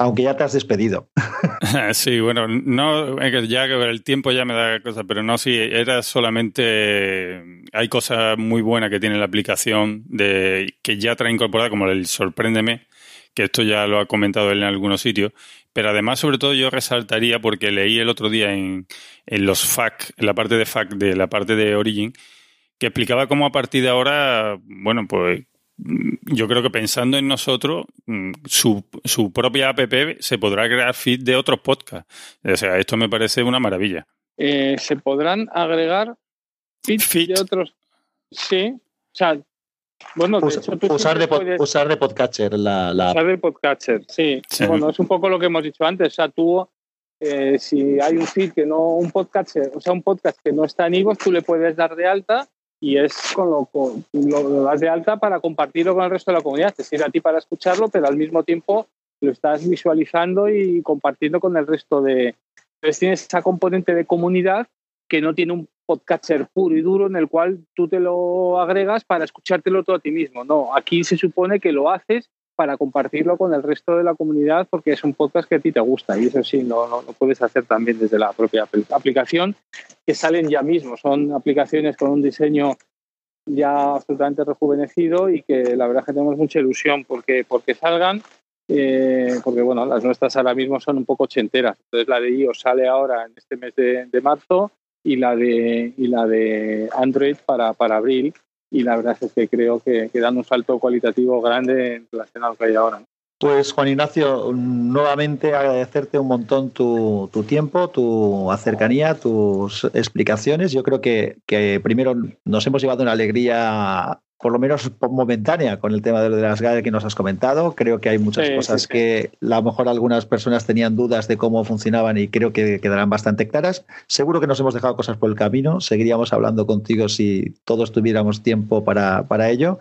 aunque ya te has despedido. sí, bueno, no, ya el tiempo ya me da cosas, pero no, sí, era solamente, hay cosas muy buenas que tiene la aplicación de que ya trae incorporada, como el Sorpréndeme, que esto ya lo ha comentado él en algunos sitios, pero además, sobre todo, yo resaltaría, porque leí el otro día en, en los FAQ, en la parte de FAQ de la parte de Origin, que explicaba cómo a partir de ahora, bueno, pues yo creo que pensando en nosotros, mm, su, su, propia app se podrá crear feed de otros podcasts. O sea, esto me parece una maravilla. Eh, se podrán agregar feeds de otros. Sí. O sea, bueno, de hecho, usar, de usar de podcatcher. La, la... Usar de podcatcher, sí. Bueno, es un poco lo que hemos dicho antes. O sea, tú, eh, si hay un feed que no, un podcatcher, o sea, un podcast que no está en Ivo, tú le puedes dar de alta y es con lo, lo, das de alta para compartirlo con el resto de la comunidad. Te sirve a ti para escucharlo, pero al mismo tiempo lo estás visualizando y compartiendo con el resto de... Entonces tienes esa componente de comunidad que no tiene un podcatcher puro y duro en el cual tú te lo agregas para escuchártelo todo a ti mismo. No, aquí se supone que lo haces para compartirlo con el resto de la comunidad porque es un podcast que a ti te gusta y eso sí, no, no, puedes hacer también desde la propia aplicación que salen ya mismo. Son aplicaciones con un diseño ya absolutamente rejuvenecido y que la verdad que tenemos mucha ilusión porque, porque salgan, eh, porque bueno, las nuestras ahora mismo son un poco ochenteras. Entonces la de iOS sale ahora en este mes de, marzo y la de, y la de Android para, para abril y la verdad es que creo que, que dan un salto cualitativo grande en relación a lo que hay ahora. Pues Juan Ignacio, nuevamente agradecerte un montón tu, tiempo, tu cercanía, tus explicaciones. Yo creo que, que, primero nos hemos llevado una alegría por lo menos momentánea con el tema de las GAE que nos has comentado. Creo que hay muchas cosas que a lo mejor algunas personas tenían dudas de cómo funcionaban y creo que quedarán bastante claras. Seguro que nos hemos dejado cosas por el camino. Seguiríamos hablando contigo si todos tuviéramos tiempo para, para ello.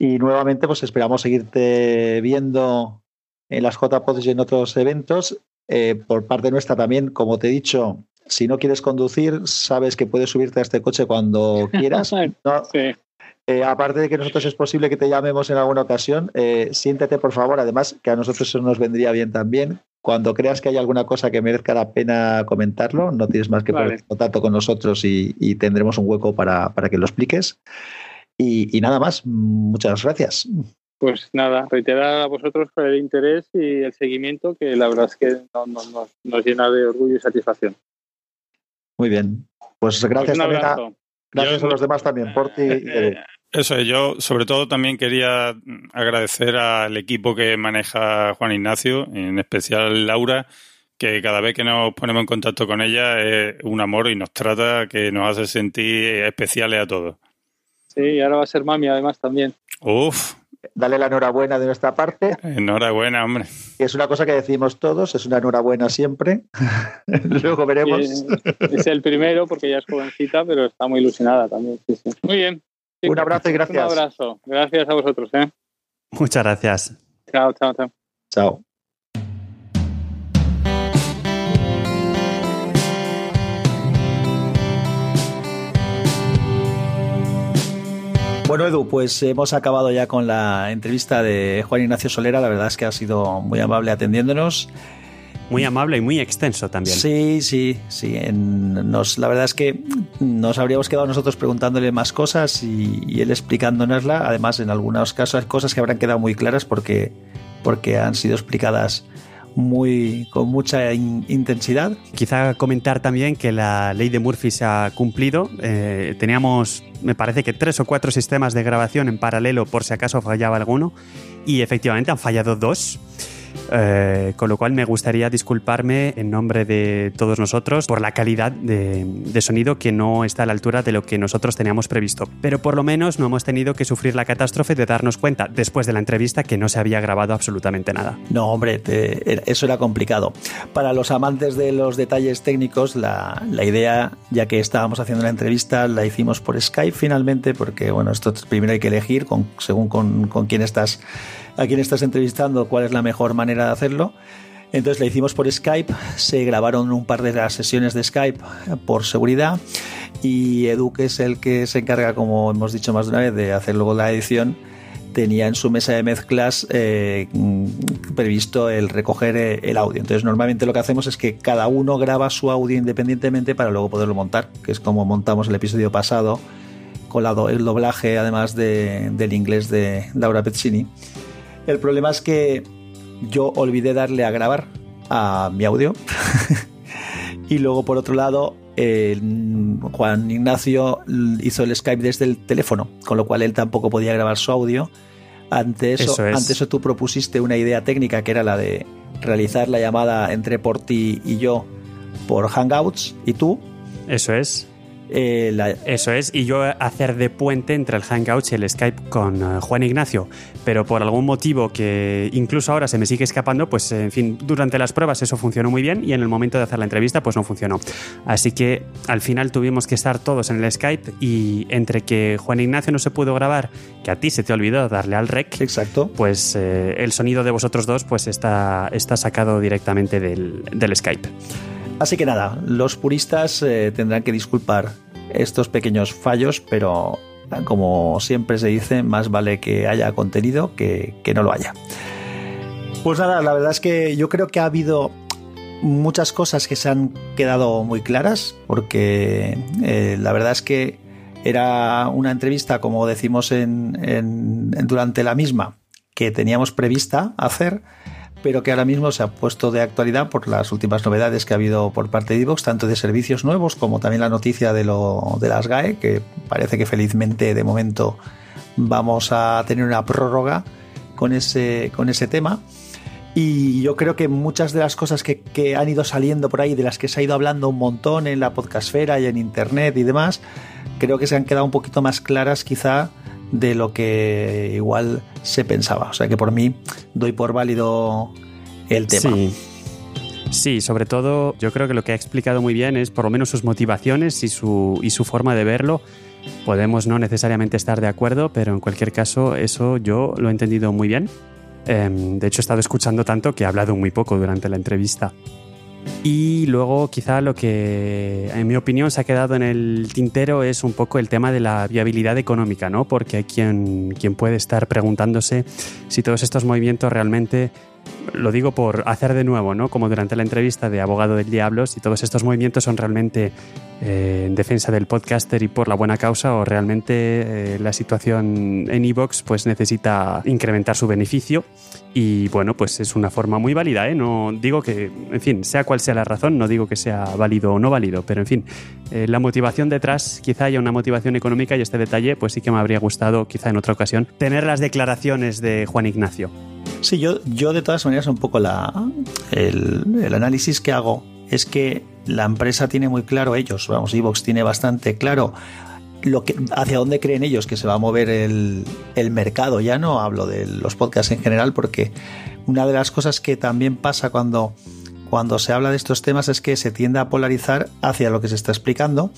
Y nuevamente, pues esperamos seguirte viendo en las JPODs y en otros eventos. Eh, por parte nuestra también, como te he dicho, si no quieres conducir, sabes que puedes subirte a este coche cuando quieras. ¿no? Sí. Eh, aparte de que nosotros es posible que te llamemos en alguna ocasión, eh, siéntete por favor, además que a nosotros eso nos vendría bien también. Cuando creas que hay alguna cosa que merezca la pena comentarlo, no tienes más que poner contacto con nosotros y, tendremos un hueco para, que lo expliques. Y, nada más, muchas gracias. Pues nada, reiterar a vosotros por el interés y el seguimiento, que la verdad es que nos, llena de orgullo y satisfacción. Muy bien. Pues gracias pues también Gracias a los demás también, por ti. Eh, eso es, yo sobre todo también quería agradecer al equipo que maneja Juan Ignacio, en especial Laura, que cada vez que nos ponemos en contacto con ella es un amor y nos trata que nos hace sentir especiales a todos. Sí, y ahora va a ser mami además también. Uf, dale la enhorabuena de nuestra parte. Enhorabuena, hombre. Es una cosa que decimos todos, es una enhorabuena siempre. Luego veremos. es el primero porque ya es jovencita, pero está muy ilusionada también. Muy bien. Un abrazo y gracias. Un abrazo. Gracias a vosotros. ¿eh? Muchas gracias. Chao, chao, chao. Chao. Bueno, Edu, pues hemos acabado ya con la entrevista de Juan Ignacio Solera. La verdad es que ha sido muy amable atendiéndonos. Muy amable y muy extenso también. Sí, sí, sí. nos, la verdad es que nos habríamos quedado nosotros preguntándole más cosas y, él explicándonosla. Además, en algunos casos hay cosas que habrán quedado muy claras porque, porque han sido explicadas muy, con mucha intensidad. Quizá comentar también que la ley de Murphy se ha cumplido. Eh, teníamos, me parece que tres o cuatro sistemas de grabación en paralelo por si acaso fallaba alguno y efectivamente han fallado dos. Eh, con lo cual me gustaría disculparme en nombre de todos nosotros por la calidad de, sonido que no está a la altura de lo que nosotros teníamos previsto. Pero por lo menos no hemos tenido que sufrir la catástrofe de darnos cuenta después de la entrevista que no se había grabado absolutamente nada. No, hombre, eso era complicado. Para los amantes de los detalles técnicos, la, idea, ya que estábamos haciendo la entrevista, la hicimos por Skype finalmente, porque bueno, esto primero hay que elegir con, según con quién estás a quién estás entrevistando, cuál es la mejor manera de hacerlo. Entonces la hicimos por Skype, se grabaron un par de las sesiones de Skype por seguridad y Edu, que es el que se encarga, como hemos dicho más de una vez, de hacer luego la edición, tenía en su mesa de mezclas eh, previsto el recoger eh, el audio. Entonces normalmente lo que hacemos es que cada uno graba su audio independientemente para luego poderlo montar, que es como montamos el episodio pasado con el doblaje además del inglés de Laura Pezzini. El problema es que yo olvidé darle a grabar a mi audio. y luego, por otro lado, Juan Ignacio hizo el Skype desde el teléfono, con lo cual él tampoco podía grabar su audio. Ante eso, ante eso tú propusiste una idea técnica que era la de realizar la llamada entre Porti y yo por Hangouts y tú. Eso es. Eh, Eso es, y yo hacer de puente entre el Hangouts y el Skype con eh, Juan Ignacio, pero por algún motivo que incluso ahora se me sigue escapando, pues en fin, durante las pruebas eso funcionó muy bien y en el momento de hacer la entrevista pues no funcionó. Así que al final tuvimos que estar todos en el Skype y entre que Juan Ignacio no se pudo grabar, que a ti se te olvidó darle al rec, Exacto. pues eh, el sonido de vosotros dos pues está, está sacado directamente del, del Skype. Así que nada, los puristas eh, tendrán que disculpar estos pequeños fallos, pero como siempre se dice, más vale que haya contenido que, no lo haya. Pues nada, la verdad es que yo creo que ha habido muchas cosas que se han quedado muy claras, porque eh, la verdad es que era una entrevista, como decimos en, durante la misma, que teníamos prevista hacer pero que ahora mismo se ha puesto de actualidad por las últimas novedades que ha habido por parte de Evox, tanto de servicios nuevos como también la noticia de, lo, de las GAE, que parece que felizmente de momento vamos a tener una prórroga con ese, con ese tema. Y yo creo que muchas de las cosas que, que, han ido saliendo por ahí, de las que se ha ido hablando un montón en la podcastfera y en internet y demás, creo que se han quedado un poquito más claras quizá de lo que igual se pensaba. O sea que por mí doy por válido el tema. Sí. sobre todo yo creo que lo que ha explicado muy bien es por lo menos sus motivaciones y su, y su forma de verlo. Podemos no necesariamente estar de acuerdo, pero en cualquier caso eso yo lo he entendido muy bien. Em, de hecho he estado escuchando tanto que he hablado muy poco durante la entrevista. Y luego quizá lo que en mi opinión se ha quedado en el tintero es un poco el tema de la viabilidad económica, ¿no? Porque hay quien, quien puede estar preguntándose si todos estos movimientos realmente lo digo por hacer de nuevo, ¿no? Como durante la entrevista de Abogado del Diablo, si todos estos movimientos son realmente eh, en defensa del podcaster y por la buena causa o realmente eh, la situación en Evox pues necesita incrementar su beneficio y bueno, pues es una forma muy válida, ¿eh? No digo que, en fin, sea cual sea la razón, no digo que sea válido o no válido, pero en fin, eh, la motivación detrás, quizá haya una motivación económica y este detalle pues sí que me habría gustado quizá en otra ocasión tener las declaraciones de Juan Ignacio. Sí, yo, yo de todas maneras un poco la, el, análisis que hago es que la empresa tiene muy claro ellos, vamos, Evox tiene bastante claro lo que, hacia dónde creen ellos que se va a mover el, el, mercado. Ya no hablo de los podcasts en general, porque una de las cosas que también pasa cuando, cuando se habla de estos temas es que se tiende a polarizar hacia lo que se está explicando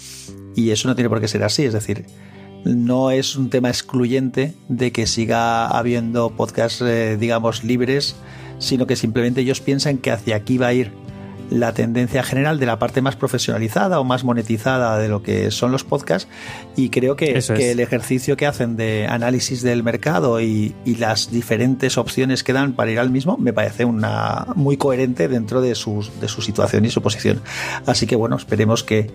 y eso no tiene por qué ser así. Es decir, no es un tema excluyente de que siga habiendo podcasts, eh, digamos, libres, sino que simplemente ellos piensan que hacia aquí va a ir la tendencia general de la parte más profesionalizada o más monetizada de lo que son los podcasts y creo que, el ejercicio que hacen de análisis del mercado y, las diferentes opciones que dan para ir al mismo me parece una muy coherente dentro de, de su situación y su posición. Así que bueno, esperemos que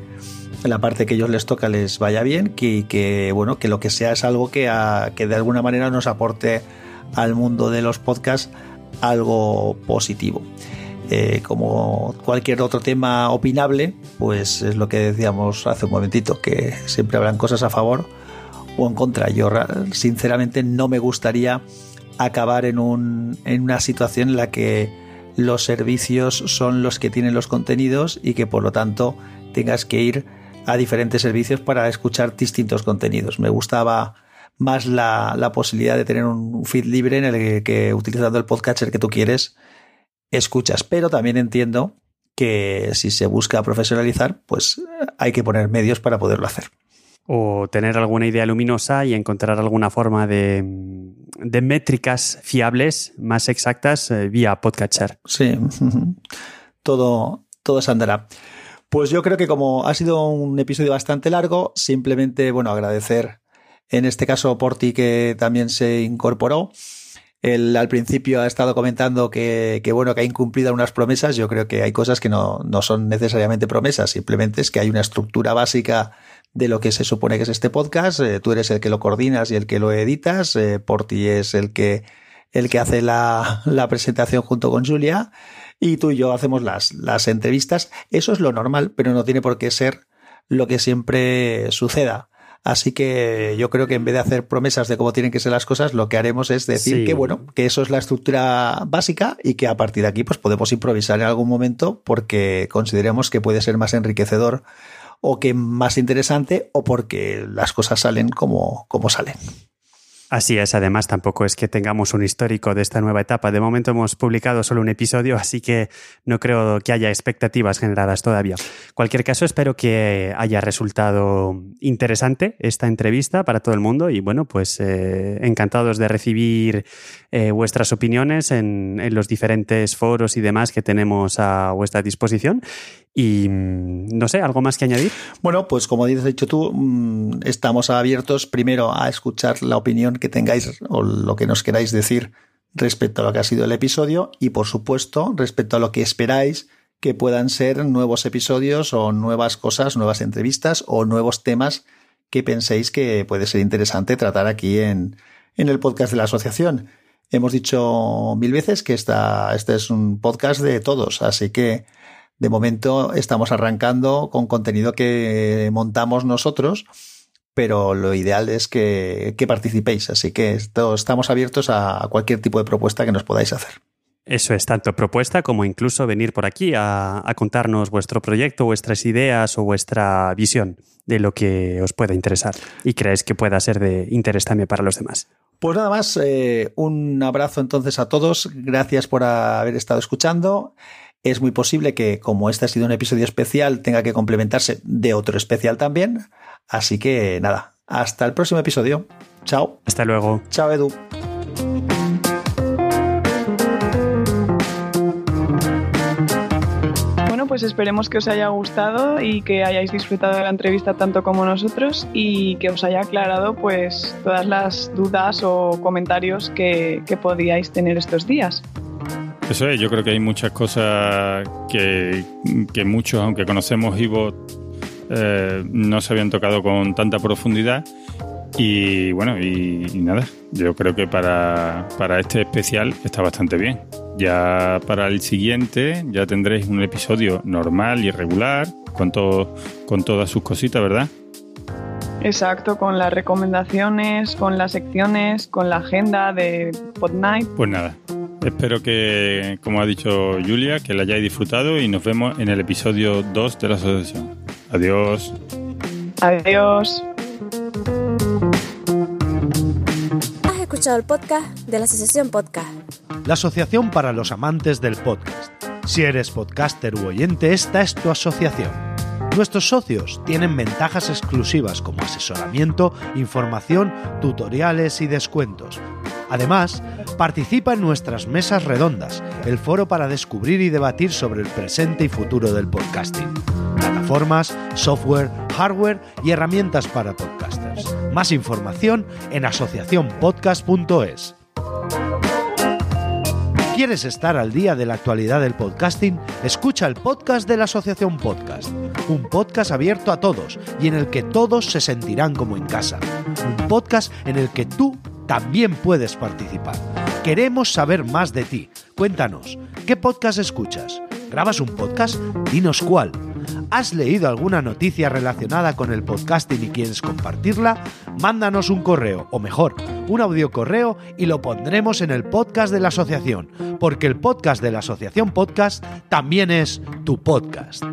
la parte que ellos les toca les vaya bien, que, bueno, que lo que sea es algo que, que de alguna manera nos aporte al mundo de los podcasts algo positivo. Eh, como cualquier otro tema opinable, pues es lo que decíamos hace un momentito, que siempre habrán cosas a favor o en contra. Yo sinceramente no me gustaría acabar en, un, en una situación en la que los servicios son los que tienen los contenidos y que por lo tanto tengas que ir a diferentes servicios para escuchar distintos contenidos. Me gustaba más la, posibilidad de tener un feed libre en el que, utilizando el podcatcher que tú quieres escuchas, pero también entiendo que si se busca profesionalizar, pues hay que poner medios para poderlo hacer. O tener alguna idea luminosa y encontrar alguna forma de, de métricas fiables más exactas eh, vía podcatcher. Sí, todo, todo se andará. Pues yo creo que como ha sido un episodio bastante largo, simplemente, bueno, agradecer en este caso Porti que también se incorporó. Él al principio ha estado comentando que, bueno, que ha incumplido unas promesas. Yo creo que hay cosas que no, no son necesariamente promesas, simplemente es que hay una estructura básica de lo que se supone que es este podcast. Eh, tú eres el que lo coordinas y el que lo editas. Eh, Porti es el que, el que hace la, la, presentación junto con Julia. Y tú y yo hacemos las, las entrevistas. Eso es lo normal, pero no tiene por qué ser lo que siempre suceda. Así que yo creo que en vez de hacer promesas de cómo tienen que ser las cosas, lo que haremos es decir que bueno, que eso es la estructura básica y que a partir de aquí pues podemos improvisar en algún momento porque consideremos que puede ser más enriquecedor o que más interesante o porque las cosas salen como, como salen. Así es, además tampoco es que tengamos un histórico de esta nueva etapa. De momento hemos publicado solo un episodio, así que no creo que haya expectativas generadas todavía. Cualquier caso, espero que haya resultado interesante esta entrevista para todo el mundo y bueno, pues eh, encantados de recibir eh, vuestras opiniones en, los diferentes foros y demás que tenemos a vuestra disposición. Y mm, no sé, ¿algo más que añadir? Bueno, pues como has dicho tú, mm, estamos abiertos primero a escuchar la opinión que tengáis o lo que nos queráis decir respecto a lo que ha sido el episodio y por supuesto respecto a lo que esperáis que puedan ser nuevos episodios o nuevas cosas, nuevas entrevistas o nuevos temas que penséis que puede ser interesante tratar aquí en, en el podcast de la asociación. Hemos dicho mil veces que esta, este es un podcast de todos, así que de momento estamos arrancando con contenido que montamos nosotros, pero lo ideal es que, participéis. Así que estamos abiertos a cualquier tipo de propuesta que nos podáis hacer. Eso es tanto propuesta como incluso venir por aquí a, contarnos vuestro proyecto, vuestras ideas o vuestra visión de lo que os pueda interesar y creéis que pueda ser de interés también para los demás. Pues nada más, eh, un abrazo entonces a todos, gracias por haber estado escuchando es muy posible que, como este ha sido un episodio especial, tenga que complementarse de otro especial también. Así que nada, hasta el próximo episodio. Chao. Hasta luego. Chao, Edu. Bueno, pues esperemos que os haya gustado y que hayáis disfrutado de la entrevista tanto como nosotros y que os haya aclarado pues todas las dudas o comentarios que, que podíais tener estos días. Eso es, yo creo que hay muchas cosas que, muchos, aunque conocemos Ivo, eh, no se habían tocado con tanta profundidad. Y bueno, y, nada, yo creo que para, para, este especial está bastante bien. Ya para el siguiente ya tendréis un episodio normal y regular, con, todo, con todas sus cositas, ¿verdad? Exacto, con las recomendaciones, con las secciones, con la agenda de Podnight. Pues nada, Espero que, como ha dicho Julia, que la hayáis disfrutado y nos vemos en el episodio 2 de la asociación. Adiós. Adiós. Has escuchado el podcast de la Asociación Podcast. La asociación para los amantes del podcast. Si eres podcaster u oyente, esta es tu asociación. Nuestros socios tienen ventajas exclusivas como asesoramiento, información, tutoriales y descuentos Además, participa en nuestras mesas redondas, el foro para descubrir y debatir sobre el presente y futuro del podcasting. Plataformas, software, hardware y herramientas para podcasters. Más información en asociacionpodcast.es. ¿Quieres estar al día de la actualidad del podcasting? Escucha el podcast de la Asociación Podcast, un podcast abierto a todos y en el que todos se sentirán como en casa. Un podcast en el que tú también puedes participar. Queremos saber más de ti. Cuéntanos, ¿qué podcast escuchas? ¿Grabas un podcast? Dinos cuál. ¿Has leído alguna noticia relacionada con el podcasting y quieres compartirla? Mándanos un correo, o mejor, un audio correo y lo pondremos en el podcast de la asociación, porque el podcast de la asociación podcast también es tu podcast.